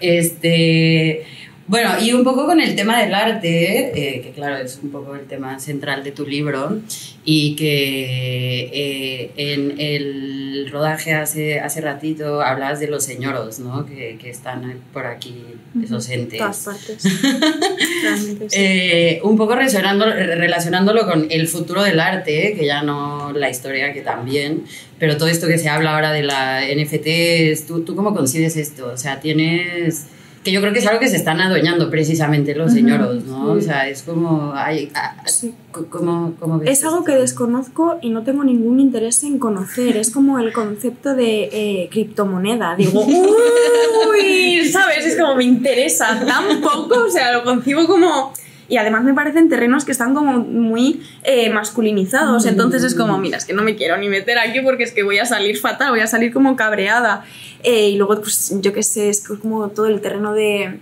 Este, bueno, y un poco con el tema del arte, eh, que claro, es un poco el tema central de tu libro, y que eh, en el rodaje hace, hace ratito hablabas de los señoros, ¿no? Que, que están por aquí, esos En entes. todas partes. <laughs> Realmente sí. Eh, un poco relacionándolo con el futuro del arte, que ya no la historia, que también, pero todo esto que se habla ahora de la NFT, ¿tú, ¿tú cómo concibes esto? O sea, tienes... Que yo creo que es algo que se están adueñando precisamente los señoros, ¿no? O sea, es como... Hay, ah, Sí. ¿cómo, cómo ves Es algo que desconozco y no tengo ningún interés en conocer. Es como el concepto de eh, criptomoneda. Digo, <laughs> uy, ¿sabes? Es como me interesa tan poco, o sea, lo concibo como... Y además me parecen terrenos que están como muy eh, masculinizados. Entonces es como, mira, es que no me quiero ni meter aquí porque es que voy a salir fatal, voy a salir como cabreada. Eh, y luego, pues yo qué sé, es como todo el terreno de,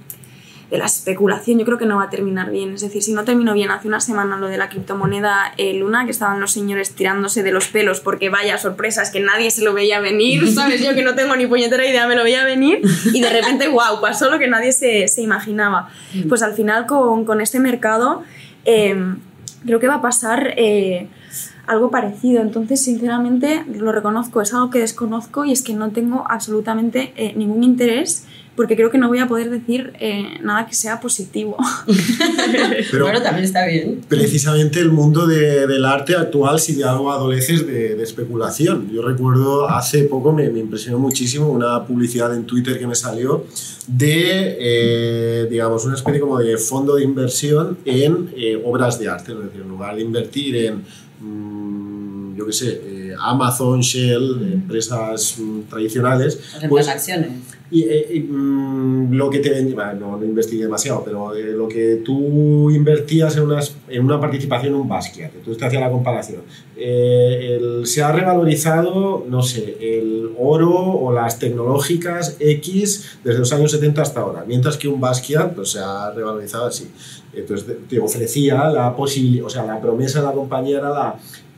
de la especulación yo creo que no va a terminar bien. Es decir, si no terminó bien hace una semana lo de la criptomoneda eh, Luna, que estaban los señores tirándose de los pelos porque vaya sorpresas que nadie se lo veía venir, <laughs> ¿sabes? Yo que no tengo ni puñetera idea me lo veía venir y de repente, <laughs> wow, pasó lo que nadie se, se imaginaba. Pues al final con, con este mercado eh, creo que va a pasar... eh, algo parecido. Entonces, sinceramente, lo reconozco, es algo que desconozco y es que no tengo absolutamente eh, ningún interés porque creo que no voy a poder decir eh, nada que sea positivo. <laughs> Pero bueno, también está bien. precisamente el mundo de- del arte actual, si de algo adoleces de, de especulación. Yo recuerdo hace poco, me, me impresionó muchísimo una publicidad en Twitter que me salió de, eh, digamos, una especie como de fondo de inversión en eh, obras de arte. Es decir, en lugar de invertir en, mm, yo qué sé, eh, Amazon, Shell, empresas mm, tradicionales, pues acciones. Eh, mm, lo que te ven- bueno, no, no investigué demasiado, pero eh, lo que tú invertías en, unas, en una participación en un Basquiat, entonces te hacía la comparación. Eh, el- se ha revalorizado, no sé, el oro o las tecnológicas X desde los años 70 hasta ahora, mientras que un Basquiat pues, se ha revalorizado así. Entonces te ofrecía la posibilidad, o sea, la promesa de la compañía era la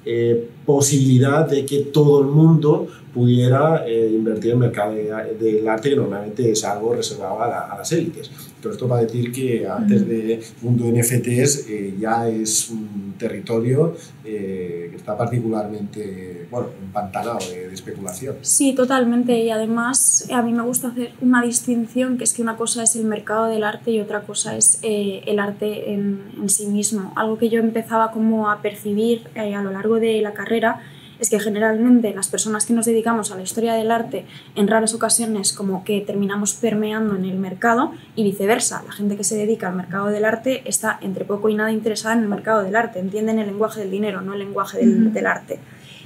eh, posibilidad de que todo el mundo pudiera eh, invertir en el mercado de- del arte, que normalmente es algo reservado a, la- a las élites. Todo esto para decir que antes del mundo de NFTs eh, ya es un territorio eh, que está particularmente bueno, empantanado de, de especulación. Sí, totalmente. Y además a mí me gusta hacer una distinción, que es que una cosa es el mercado del arte y otra cosa es eh, el arte en, en sí mismo. Algo que yo empezaba como a percibir eh, a lo largo de la carrera es que generalmente las personas que nos dedicamos a la historia del arte en raras ocasiones como que terminamos permeando en el mercado y viceversa. La gente que se dedica al mercado del arte está entre poco y nada interesada en el mercado del arte, entienden el lenguaje del dinero, no el lenguaje del, del arte.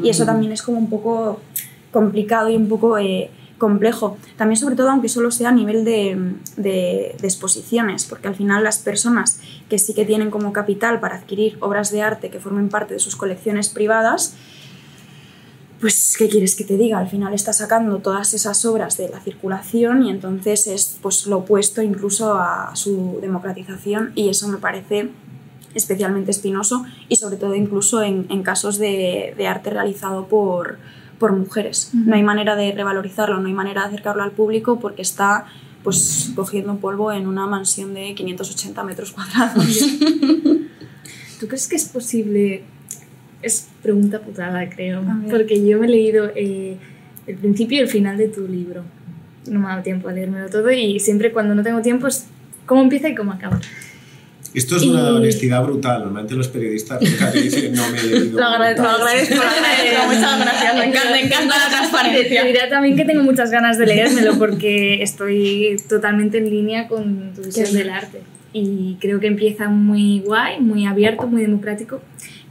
Y eso también es como un poco complicado y un poco eh, complejo. También sobre todo aunque solo sea a nivel de, de- de exposiciones, porque al final las personas que sí que tienen como capital para adquirir obras de arte que formen parte de sus colecciones privadas, pues, ¿qué quieres que te diga? Al final está sacando todas esas obras de la circulación y entonces es pues, lo opuesto incluso a su democratización y eso me parece especialmente espinoso y sobre todo incluso en, en casos de, de arte realizado por, por mujeres. No hay manera de revalorizarlo, no hay manera de acercarlo al público porque está pues cogiendo polvo en una mansión de 580 metros cuadrados. <laughs> ¿Tú crees que es posible? Es pregunta putada, creo. Porque yo me he leído eh, el principio y el final de tu libro. No me ha dado tiempo a leérmelo todo y siempre cuando no tengo tiempo es cómo empieza y cómo acaba. Esto es una Y- honestidad brutal. Normalmente los periodistas nunca te <laughs> dicen no me he leído. Lo agradezco, lo agradezco. Muchas gracias. Me encanta, me encanta la Te transparencia. diré también que tengo muchas ganas de leérmelo porque estoy totalmente en línea con tu visión del arte. Y creo que empieza muy guay, muy abierto, muy democrático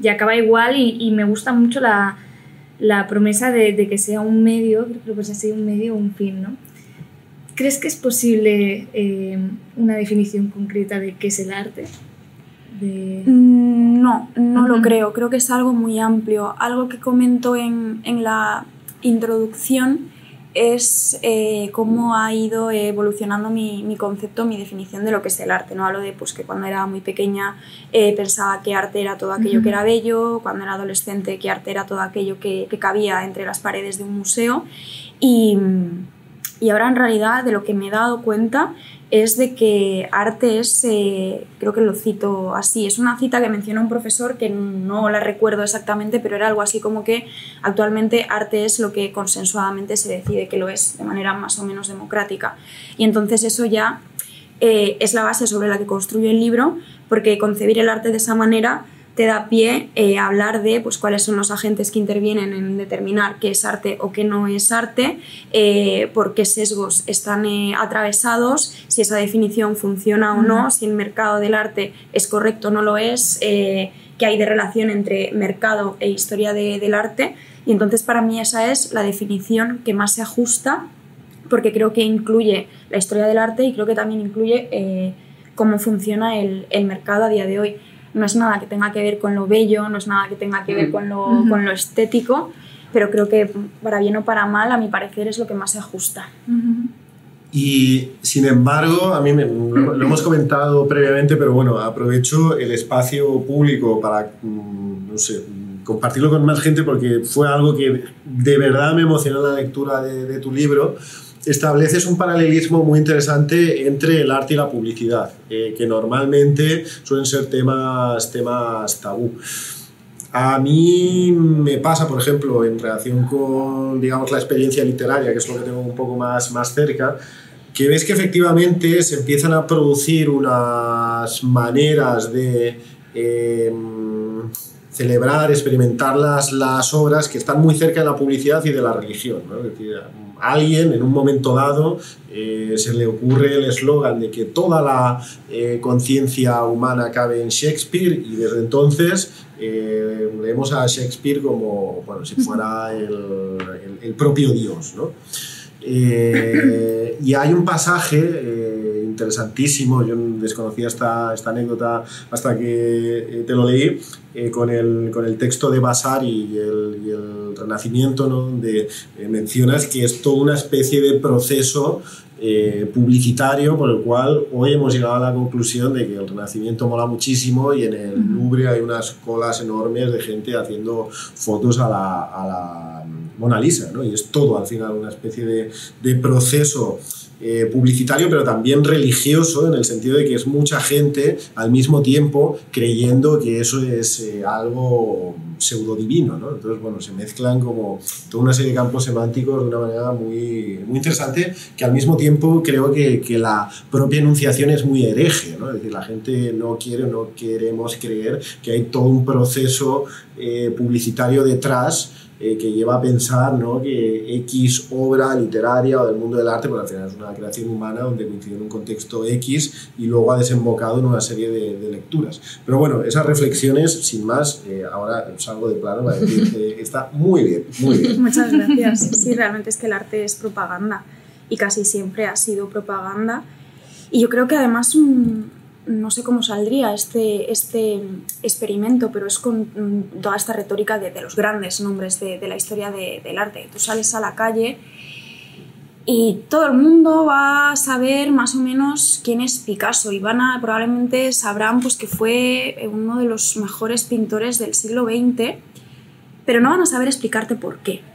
y acaba igual y, y me gusta mucho la, la promesa de, de que sea un medio, creo que sea un medio o un fin, ¿no? ¿Crees que es posible eh, una definición concreta de qué es el arte? De... Mm, No, no lo Ujú. creo. Creo que es algo muy amplio. Algo que comento en, en la introducción es eh, cómo ha ido evolucionando mi, mi, concepto, mi definición de lo que es el arte. No hablo de pues, que cuando era muy pequeña eh, pensaba que arte era todo aquello que era bello, cuando era adolescente que arte era todo aquello que, que cabía entre las paredes de un museo. Y, y ahora en realidad de lo que me he dado cuenta es de que arte es, eh, creo que lo cito así, es una cita que menciona un profesor que no la recuerdo exactamente, pero era algo así como que actualmente arte es lo que consensuadamente se decide que lo es, de manera más o menos democrática. Y entonces eso ya eh, es la base sobre la que construye el libro, porque concebir el arte de esa manera te da pie eh, hablar de pues, cuáles son los agentes que intervienen en determinar qué es arte o qué no es arte, eh, por qué sesgos están eh, atravesados, si esa definición funciona o no, si el mercado del arte es correcto o no lo es, qué hay de relación entre mercado e historia del arte. Y entonces para mí esa es la definición que más se ajusta porque creo que incluye la historia del arte y creo que también incluye cómo funciona el, el mercado a día de hoy no es nada que tenga que ver con lo bello, no es nada que tenga que ver con lo, con lo estético, pero creo que para bien o para mal, a mi parecer, es lo que más se ajusta. Y sin embargo, a mí me, lo, hemos comentado previamente, pero bueno, aprovecho el espacio público para, mm, no sé, compartirlo con más gente porque fue algo que de verdad me emocionó la lectura de, de tu libro estableces un paralelismo muy interesante entre el arte y la publicidad, eh, que normalmente suelen ser temas, temas tabú. A mí me pasa, por ejemplo, en relación con, digamos, la experiencia literaria, que es lo que tengo un poco más, más cerca, que ves que efectivamente se empiezan a producir unas maneras de em, celebrar, experimentar las, obras que están muy cerca de la publicidad y de la religión. decir, alguien en un momento dado eh, se le ocurre el eslogan de que toda la eh, conciencia humana cabe en Shakespeare y desde entonces eh, leemos a Shakespeare como bueno, si fuera el, el, propio Dios. ¿no? Y hay un pasaje interesantísimo, yo desconocía esta, esta anécdota hasta que te lo leí, con, el, con el texto de Basar y el, y el Renacimiento, ¿no? donde eh, mencionas que es toda una especie de proceso eh, publicitario por el cual hoy hemos llegado a la conclusión de que el Renacimiento mola muchísimo y en el Louvre hay unas colas enormes de gente haciendo fotos a la, a la Mona Lisa, ¿no? y es todo al final una especie de, proceso eh, publicitario, pero también religioso, en el sentido de que es mucha gente al mismo tiempo creyendo que eso es eh, algo pseudo divino. ¿no? Entonces, bueno, se mezclan como toda una serie de campos semánticos de una manera muy, muy interesante, que al mismo tiempo creo que, que la propia enunciación es muy hereje. ¿no? Es decir, la gente no quiere no queremos creer que hay todo un proceso eh, publicitario detrás eh, que lleva a pensar ¿no? que X obra literaria o del mundo del arte, porque al final es una creación humana donde coincide en un contexto X y luego ha desembocado en una serie de, de lecturas. Pero bueno, esas reflexiones, sin más, eh, ahora salgo de plano para decir que <laughs> está muy bien, muy bien. Muchas gracias. Sí, realmente es que el arte es propaganda y casi siempre ha sido propaganda. Y yo creo que además un, no sé cómo saldría este, este experimento, pero es con mm, toda esta retórica de, los grandes nombres de, la historia del arte. Tú sales a la calle y todo el mundo va a saber más o menos quién es Picasso y van a, probablemente sabrán pues, que fue uno de los mejores pintores del siglo XX, pero no van a saber explicarte por qué.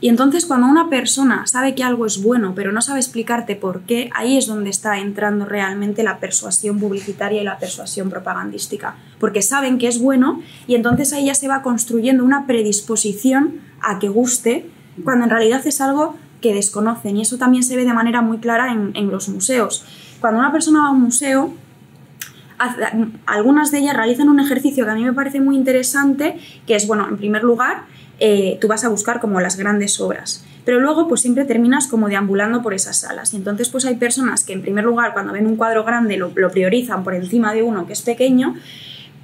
Y entonces cuando una persona sabe que algo es bueno, pero no sabe explicarte por qué, ahí es donde está entrando realmente la persuasión publicitaria y la persuasión propagandística. Porque saben que es bueno y entonces ahí ya se va construyendo una predisposición a que guste, cuando en realidad es algo que desconocen. Y eso también se ve de manera muy clara en, en los museos. Cuando una persona va a un museo, algunas de ellas realizan un ejercicio que a mí me parece muy interesante, que es, bueno, en primer lugar, eh, tú vas a buscar como las grandes obras. Pero luego pues siempre terminas como deambulando por esas salas. Y entonces pues hay personas que en primer lugar cuando ven un cuadro grande lo, priorizan por encima de uno que es pequeño,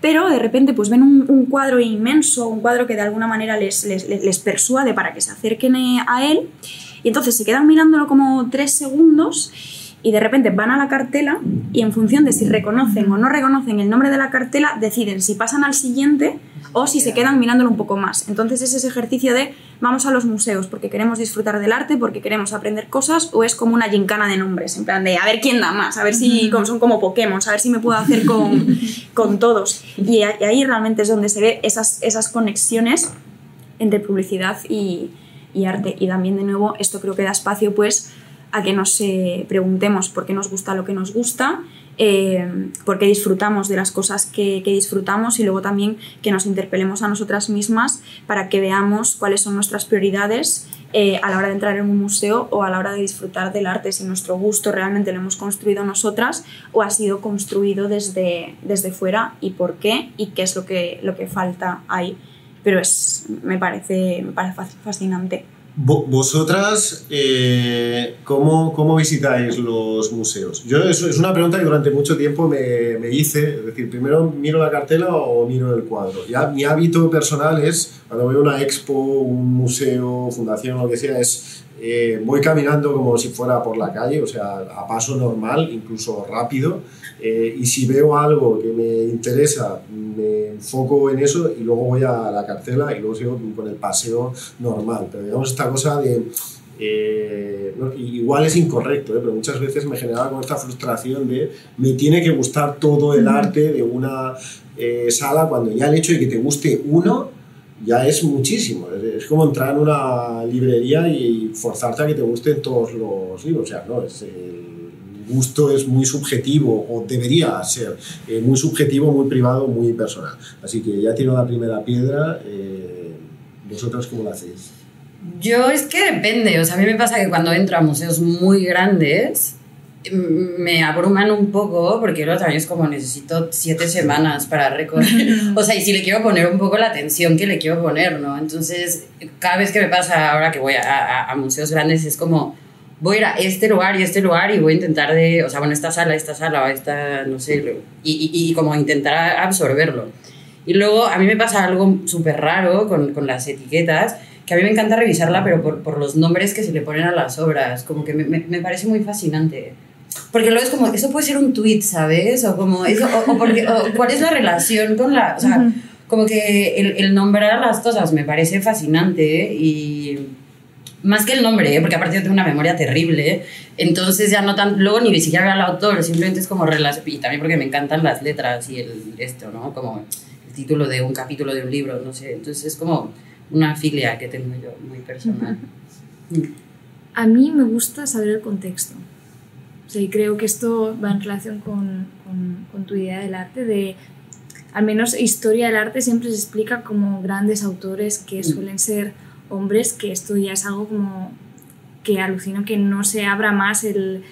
pero de repente pues ven un, cuadro inmenso, un cuadro que de alguna manera les, les, les, persuade para que se acerquen eh, a él, y entonces se quedan mirándolo como tres segundos y de repente van a la cartela y en función de si reconocen o no reconocen el nombre de la cartela, deciden si pasan al siguiente o si se quedan mirándolo un poco más. Entonces es ese ejercicio de vamos a los museos porque queremos disfrutar del arte, porque queremos aprender cosas, o es como una gincana de nombres, en plan de a ver quién da más, a ver si son como Pokémon, a ver si me puedo hacer con, <laughs> con todos. Y ahí realmente es donde se ve esas, esas conexiones entre publicidad y, y arte. Y también de nuevo esto creo que da espacio pues a que nos eh, preguntemos por qué nos gusta lo que nos gusta, eh, por qué disfrutamos de las cosas que, disfrutamos y luego también que nos interpelemos a nosotras mismas para que veamos cuáles son nuestras prioridades eh, a la hora de entrar en un museo o a la hora de disfrutar del arte, si nuestro gusto realmente lo hemos construido nosotras o ha sido construido desde, desde fuera y por qué y qué es lo que, lo que falta ahí. Pero es, me, parece, me parece fascinante. Vosotras, eh, ¿cómo, ¿cómo, visitáis los museos? Yo, eso es una pregunta que durante mucho tiempo me, me, hice, es decir, primero miro la cartela o miro el cuadro. Ya mi hábito personal es, cuando veo una expo, un museo, fundación, lo que sea, es eh, voy caminando como si fuera por la calle, o sea, a paso normal, incluso rápido, eh, y si veo algo que me interesa, me enfoco en eso y luego voy a la cartela y luego sigo con el paseo normal. Pero digamos esta cosa de... Eh, igual es incorrecto, pero muchas veces me generaba con esta frustración de me tiene que gustar todo el arte de una sala cuando ya el hecho de que te guste uno ya es muchísimo. Es, como entrar en una librería y forzarte a que te gusten todos los libros. O sea, no, es, el gusto es muy subjetivo, o debería ser eh, muy subjetivo, muy privado, muy personal. Así que ya tiro la primera piedra. Eh, ¿Vosotras cómo lo hacéis? Yo es que depende. O sea, a mí me pasa que cuando entro a museos muy grandes, me abruman un poco porque luego también es como necesito siete semanas para recorrer. <laughs> o sea, y si le quiero poner un poco la atención que le quiero poner, ¿no? Entonces, cada vez que me pasa ahora que voy a, a, museos grandes es como voy a ir a este lugar y este lugar y voy a intentar de, o sea, bueno, esta sala, esta sala, esta, no sé, y, y, y como intentar absorberlo. Y luego a mí me pasa algo súper raro con, con las etiquetas, que a mí me encanta revisarla, pero por, por, los nombres que se le ponen a las obras, como que me, me parece muy fascinante. Porque luego es como, eso puede ser un tweet, ¿sabes? O como, eso, o, porque, cuál es la relación con la... O sea, como que el, el, nombrar las cosas me parece fascinante y más que el nombre, ¿eh? porque aparte yo tengo una memoria terrible, entonces ya no tan, luego ni siquiera veo al autor, simplemente es como relación, y también porque me encantan las letras y el, esto, ¿no? Como el título de un capítulo de un libro, no sé, entonces es como una filia que tengo yo muy personal. A mí me gusta saber el contexto. O sea, y creo que esto va en relación con, con, con, tu idea del arte, de al menos historia del arte siempre se explica como grandes autores que mm. suelen ser hombres, que esto ya es algo como que alucino que no se abra más el,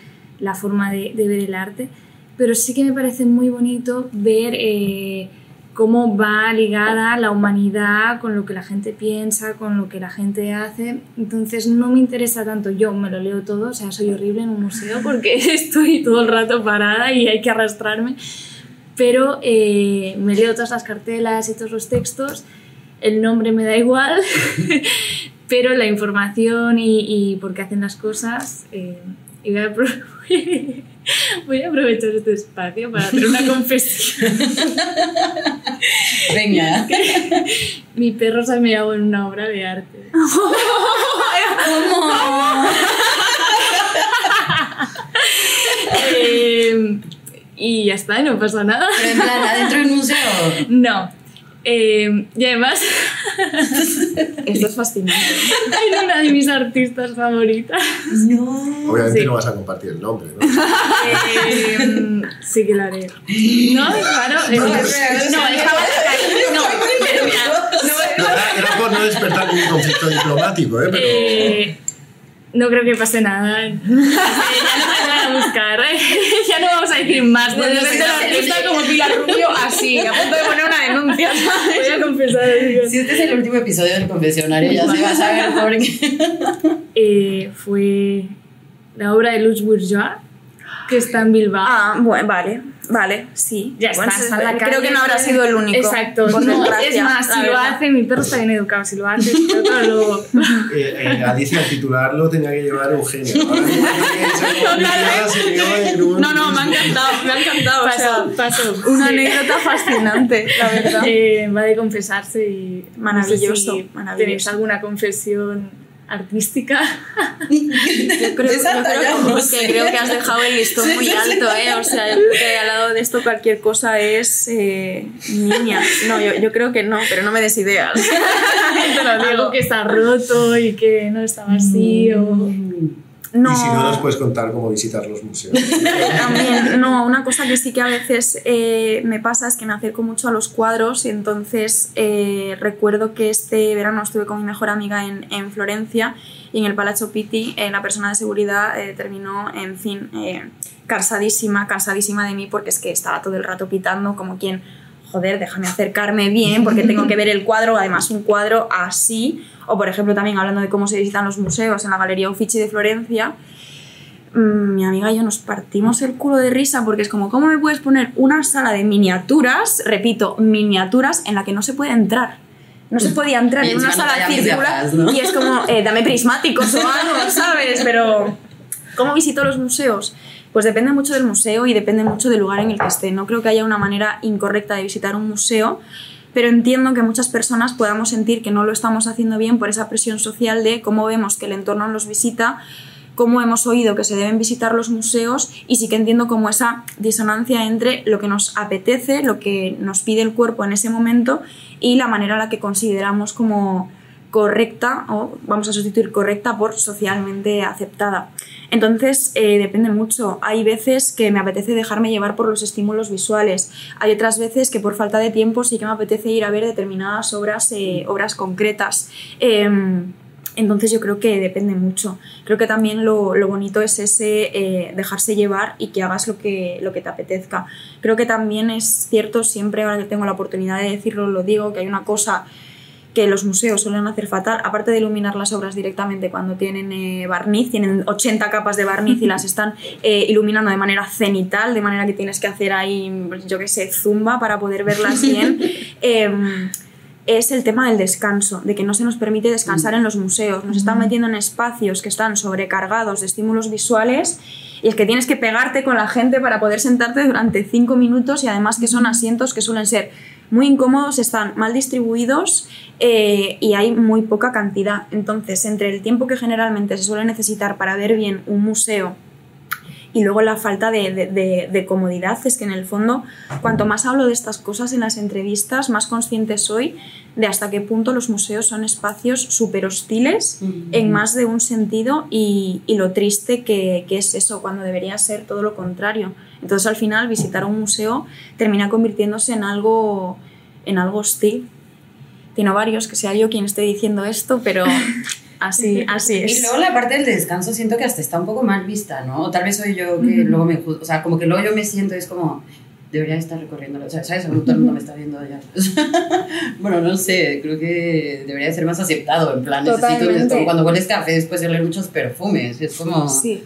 la forma de, de, ver el arte, pero sí que me parece muy bonito ver... Eh, cómo va ligada la humanidad con lo que la gente piensa, con lo que la gente hace. Entonces no me interesa tanto, yo me lo leo todo, o sea, soy horrible en un museo porque <laughs> estoy todo el rato parada y hay que arrastrarme, pero eh, me leo todas las cartelas y todos los textos, el nombre me da igual, <laughs> pero la información y, y por qué hacen las cosas... Eh, y voy a <laughs> <laughs> Voy a aprovechar este espacio para hacer una confesión. <laughs> Venga. Mi perro se ha mirado en una obra de arte. ¿Cómo? <laughs> eh, y ya está, no pasa nada. Pero en plan, adentro del museo. No. Eh, y además. <laughs> Esto es fascinante. Hay una de mis artistas favoritas. No. Obviamente sí. no vas a compartir el nombre, ¿no? Eh, sí que lo haré. No, claro. Eh, no, no, estaba No, <laughs> pero mira. No, era, era por no despertar ningún conflicto diplomático, ¿eh? Pero... Eh, no creo que pase nada. <laughs> ya no me van a buscar. ¿eh? <laughs> ya no vamos a decir más. De repente la artista como Pilar Rubio, así, a punto de poner una denuncia. Voy a confesar. Si este es el último episodio del confesionario, ya se va a saber por qué. Eh, fue la obra de Luz Bourgeois, que está en Bilbao. Ah, bueno, vale, vale, sí. Ya Bueno, está, está en la Creo que no habrá sido el único. Exacto. por No, es más, si lo hace, mi perro está bien educado. Si lo hace, lo- <laughs> Eh, eh, Alicia, el titular lo tenía que llevar Eugenio. <laughs> No, no, me ha encantado, me ha encantado. o sea, paso, paso. una Sí. anécdota fascinante, la verdad. Eh, va de confesarse y. no Maravilloso, sé si maravilloso. ¿Tenéis alguna confesión artística? Yo creo, yo que- no que sé. creo que has dejado el listón muy alto, ¿eh? O sea, yo creo que al lado de esto cualquier cosa es eh, niña. No, yo, yo creo que no, pero no me des ideas. <laughs> Te lo Algo digo. que está roto y que no estaba así o... No, Y si no, nos puedes contar cómo visitar los museos. <laughs> también, no, una cosa que sí que a veces eh, me pasa es que me acerco mucho a los cuadros y entonces eh, recuerdo que este verano estuve con mi mejor amiga en, en Florencia y en el Palazzo Pitti eh, la persona de seguridad eh, terminó, en fin, cansadísima, cansadísima de mí porque es que estaba todo el rato pitando como quien, joder, déjame acercarme bien porque tengo que ver el cuadro, además un cuadro así, o por ejemplo también hablando de cómo se visitan los museos en la Galería Uffizi de Florencia, mm, mi amiga y yo nos partimos el culo de risa porque es como, ¿cómo me puedes poner una sala de miniaturas, repito, miniaturas, en la que no se puede entrar? No se podía entrar en <laughs> una sala circular ¿no? y es como, eh, dame prismáticos o algo, ¿sabes? Pero, ¿cómo visito los museos? Pues depende mucho del museo y depende mucho del lugar en el que esté. No creo que haya una manera incorrecta de visitar un museo, pero entiendo que muchas personas podamos sentir que no lo estamos haciendo bien por esa presión social de cómo vemos que el entorno los visita, cómo hemos oído que se deben visitar los museos y sí que entiendo como esa disonancia entre lo que nos apetece, lo que nos pide el cuerpo en ese momento y la manera en la que consideramos como correcta o vamos a sustituir correcta por socialmente aceptada. Entonces eh, depende mucho. Hay veces que me apetece dejarme llevar por los estímulos visuales. Hay otras veces que por falta de tiempo sí que me apetece ir a ver determinadas obras, eh, obras concretas. Em, entonces yo creo que depende mucho. Creo que también lo, lo bonito es ese eh, dejarse llevar y que hagas lo que, lo que te apetezca. Creo que también es cierto, siempre ahora que tengo la oportunidad de decirlo, lo digo, que hay una cosa que los museos suelen hacer fatal, aparte de iluminar las obras directamente cuando tienen eh, barniz, tienen 80 capas de barniz y las <laughs> están eh, iluminando de manera cenital, de manera que tienes que hacer ahí, pues, yo qué sé, zumba para poder verlas bien. <laughs> Em, es el tema del descanso, de que no se nos permite descansar en los museos. Nos están metiendo en espacios que están sobrecargados de estímulos visuales y es que tienes que pegarte con la gente para poder sentarte durante cinco minutos y además que son asientos que suelen ser muy incómodos, están mal distribuidos eh, y hay muy poca cantidad. Entonces, entre el tiempo que generalmente se suele necesitar para ver bien un museo y luego la falta de, de- de- de comodidad es que en el fondo, cuanto más hablo de estas cosas en las entrevistas, más consciente soy de hasta qué punto los museos son espacios súper hostiles en más de un sentido y, y lo triste que, que es eso, cuando debería ser todo lo contrario. Entonces al final visitar un museo termina convirtiéndose en algo, en algo hostil. Tiene varios que sea yo quien esté diciendo esto, pero <laughs> así, así es. Y luego la parte del descanso siento que hasta está un poco mal vista, ¿no? Tal vez soy yo que luego me o sea, como que luego yo me siento, es como, debería estar recorriendo, o sea, ¿sabes? Todo el mundo me está viendo ya. <laughs> bueno, no sé, creo que debería ser más aceptado, en plan, necesito, Totalmente. como cuando hueles café después de oler muchos perfumes, es como... Sí,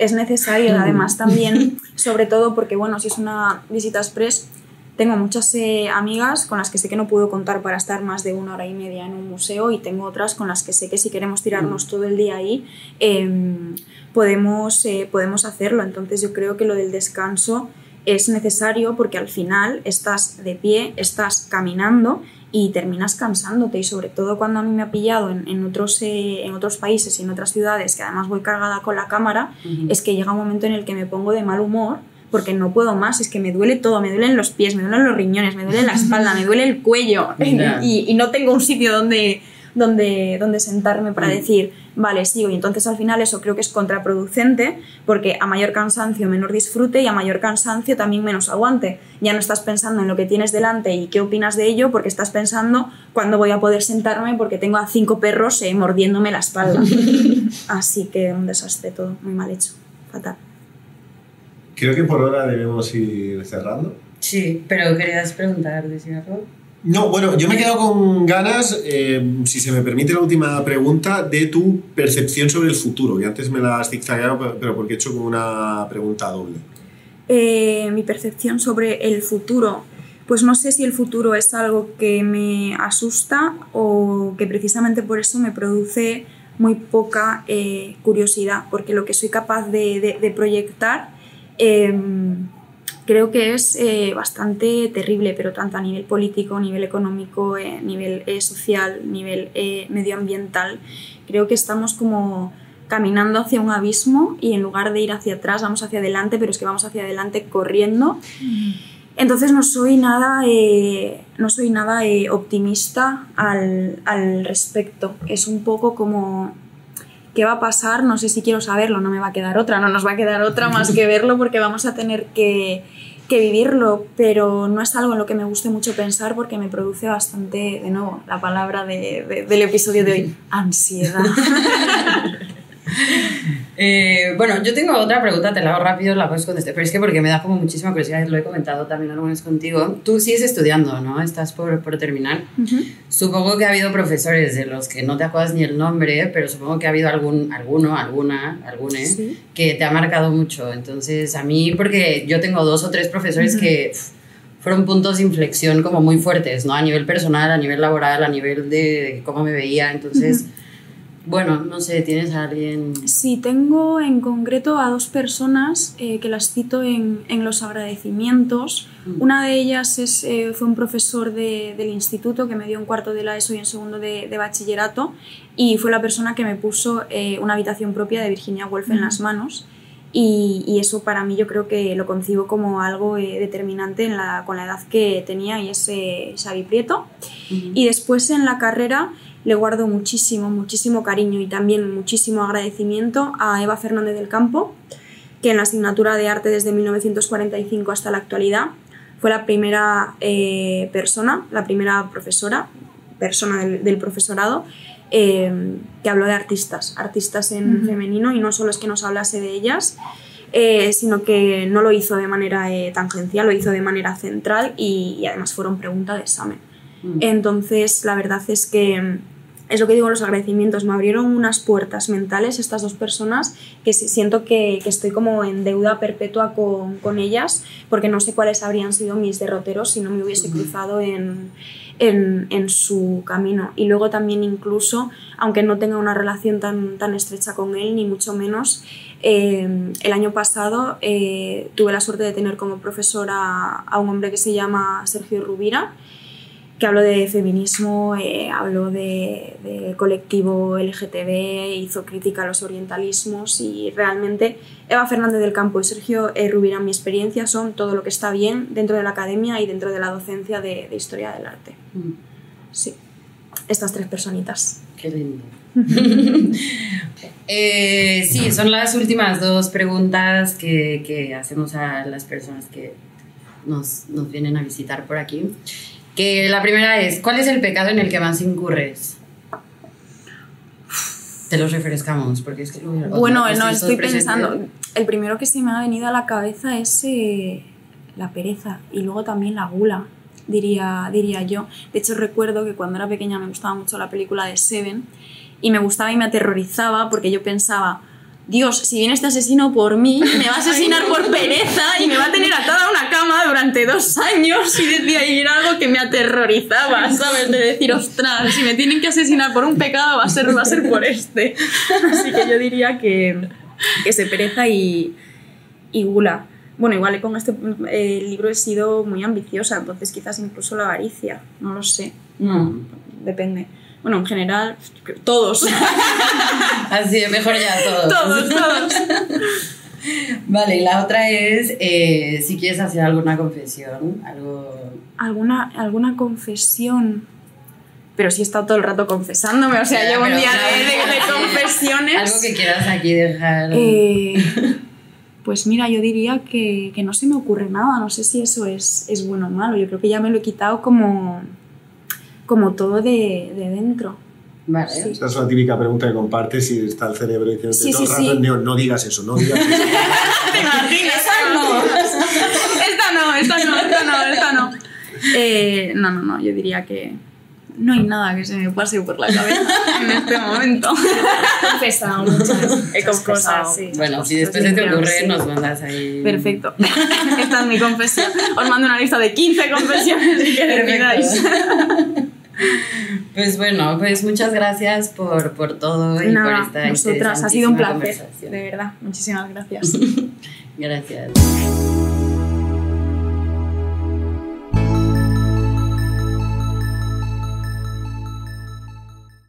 es necesario, además <laughs> también, sobre todo porque, bueno, si es una visita express, tengo muchas eh, amigas con las que sé que no puedo contar para estar más de una hora y media en un museo y tengo otras con las que sé que si queremos tirarnos todo el día ahí, em, podemos, eh, podemos hacerlo. Entonces yo creo que lo del descanso es necesario porque al final estás de pie, estás caminando y terminas cansándote. Y sobre todo cuando a mí me ha pillado en, en otros, eh, en otros países y en otras ciudades que además voy cargada con la cámara, es que llega un momento en el que me pongo de mal humor porque no puedo más, es que me duele todo, me duelen los pies, me duelen los riñones, me duele la espalda, me duele el cuello. <laughs> Y, y no tengo un sitio donde, donde, donde sentarme para decir, vale, sigo. Y entonces al final eso creo que es contraproducente porque a mayor cansancio menor disfrute y a mayor cansancio también menos aguante. Ya no estás pensando en lo que tienes delante y qué opinas de ello porque estás pensando cuándo voy a poder sentarme porque tengo a cinco perros eh, mordiéndome la espalda. <laughs> Así que un desastre todo, muy mal hecho, fatal. Creo que por ahora debemos ir cerrando. Sí, pero querías preguntar, decir algo. No, bueno, yo me he quedado con ganas, eh, si se me permite la última pregunta, de tu percepción sobre el futuro. Y antes me la has zigzagueado, pero- porque he hecho como una pregunta doble. Eh, mi percepción sobre el futuro, pues no sé si el futuro es algo que me asusta o que precisamente por eso me produce muy poca eh, curiosidad, porque lo que soy capaz de, de, proyectar em, creo que es eh, bastante terrible, pero tanto a nivel político, a nivel económico, a nivel social, nivel medioambiental, creo que estamos como caminando hacia un abismo y en lugar de ir hacia atrás vamos hacia adelante, pero es que vamos hacia adelante corriendo. Entonces no soy nada, eh, no soy nada eh, optimista al, al, respecto. Es un poco como, ¿qué va a pasar? No sé si quiero saberlo, no me va a quedar otra, no nos va a quedar otra más que <laughs> verlo porque vamos a tener que, que vivirlo, pero no es algo en lo que me guste mucho pensar porque me produce bastante, de nuevo, la palabra de, del episodio de hoy, ansiedad. <laughs> Eh, bueno, yo tengo otra pregunta, te la hago rápido, la puedes contestar, pero es que porque me da como muchísima curiosidad, lo he comentado también algunas contigo. Tú sigues estudiando, ¿no? Estás por, por terminar. Supongo que ha habido profesores de los que no te acuerdas ni el nombre, pero supongo que ha habido algún, alguno, alguna, algune, que te ha marcado mucho. Entonces, a mí, porque yo tengo dos o tres profesores que fueron puntos de inflexión como muy fuertes, ¿no? A nivel personal, a nivel laboral, a nivel de cómo me veía. Entonces... Bueno, no sé, ¿tienes a alguien? Sí, tengo en concreto a dos personas eh, que las cito en, en los agradecimientos. Mm. Una de ellas es, eh, fue un profesor de, del instituto que me dio un cuarto de la ESO y un segundo de, de bachillerato y fue la persona que me puso eh, una habitación propia de Virginia Woolf en las manos. Y, y, eso para mí yo creo que lo concibo como algo determinante en la, con la edad que tenía y es Xavi Prieto. Y después en la carrera le guardo muchísimo, muchísimo cariño y también muchísimo agradecimiento a Eva Fernández del Campo, que en la asignatura de arte desde 1945 hasta la actualidad fue la primera eh, persona, la primera profesora, persona del, profesorado, eh, que habló de artistas, artistas en femenino, y no solo es que nos hablase de ellas, eh, sino que no lo hizo de manera tangencial, lo hizo de manera central y, y además fueron pregunta de examen. Entonces, la verdad es que es lo que digo los agradecimientos, me abrieron unas puertas mentales estas dos personas que siento que, que estoy como en deuda perpetua con, con, ellas porque no sé cuáles habrían sido mis derroteros si no me hubiese cruzado en, en, en, su camino. Y luego también incluso, aunque no tenga una relación tan, tan estrecha con él, ni mucho menos, eh, el año pasado eh, tuve la suerte de tener como profesor a, a un hombre que se llama Sergio Rubira que habló de feminismo, eh, habló de, colectivo LGTB, hizo crítica a los orientalismos y realmente Eva Fernández del Campo y Sergio eh, Rubira, mi experiencia son todo lo que está bien dentro de la academia y dentro de la docencia de, historia del arte. Mm. Sí, estas tres personitas. Qué lindo. <laughs> Eh, sí, son las últimas dos preguntas que, que hacemos a las personas que nos, nos vienen a visitar por aquí. Que la primera es, ¿cuál es el pecado en el que más incurres? Te los refrescamos, porque es que... Bueno, no, estoy pensando... El primero que se me ha venido a la cabeza es eh, la pereza y luego también la gula, diría, diría yo. De hecho, recuerdo que cuando era pequeña me gustaba mucho la película de Seven y me gustaba y me aterrorizaba porque yo pensaba, Dios, si viene este asesino por mí, me va a <laughs> asesinar por pereza y me va a tener atada a una cama durante dos años y decía, y era algo que me aterrorizaba, <laughs> ¿sabes? De decir, ostras, si me tienen que asesinar por un pecado va a ser, va a ser por este. Así que yo diría que, que se pereza y, y gula. Bueno, igual con este eh, libro he sido muy ambiciosa, entonces quizás incluso la avaricia, no lo sé, no, depende. Bueno, en general, todos. <laughs> Así, mejor ya todos. Todos, todos. <laughs> Vale, y la otra es eh, si quieres hacer alguna confesión, algo... ¿Alguna, alguna confesión? Pero si he estado todo el rato confesándome, o sea, llevo un día de, <laughs> confesiones. Algo que quieras aquí dejar. Eh, pues mira, yo diría que, que, no se me ocurre nada, no sé si eso es, es bueno o malo, yo creo que ya me lo he quitado como como todo de, de dentro. Vale. Es la típica pregunta que compartes si está el cerebro diciendo sí, todo sí, rato el neón, no digas eso, no digas eso. <laughs> ¿Te no. Esta no, esta no, esta no, esta no. Eh, no, no, no, yo diría que no hay nada que se me pase por la cabeza en este momento. He confesado muchas, He confesado. Sí. Bueno, si después se te ocurre, nos mandas ahí. Perfecto. Esta es mi confesión. Os mando una lista de 15 confesiones si queréis. Pues bueno, pues muchas gracias por, por todo y por esta Nosotras, ha sido un placer, de verdad. Muchísimas gracias. <laughs> gracias.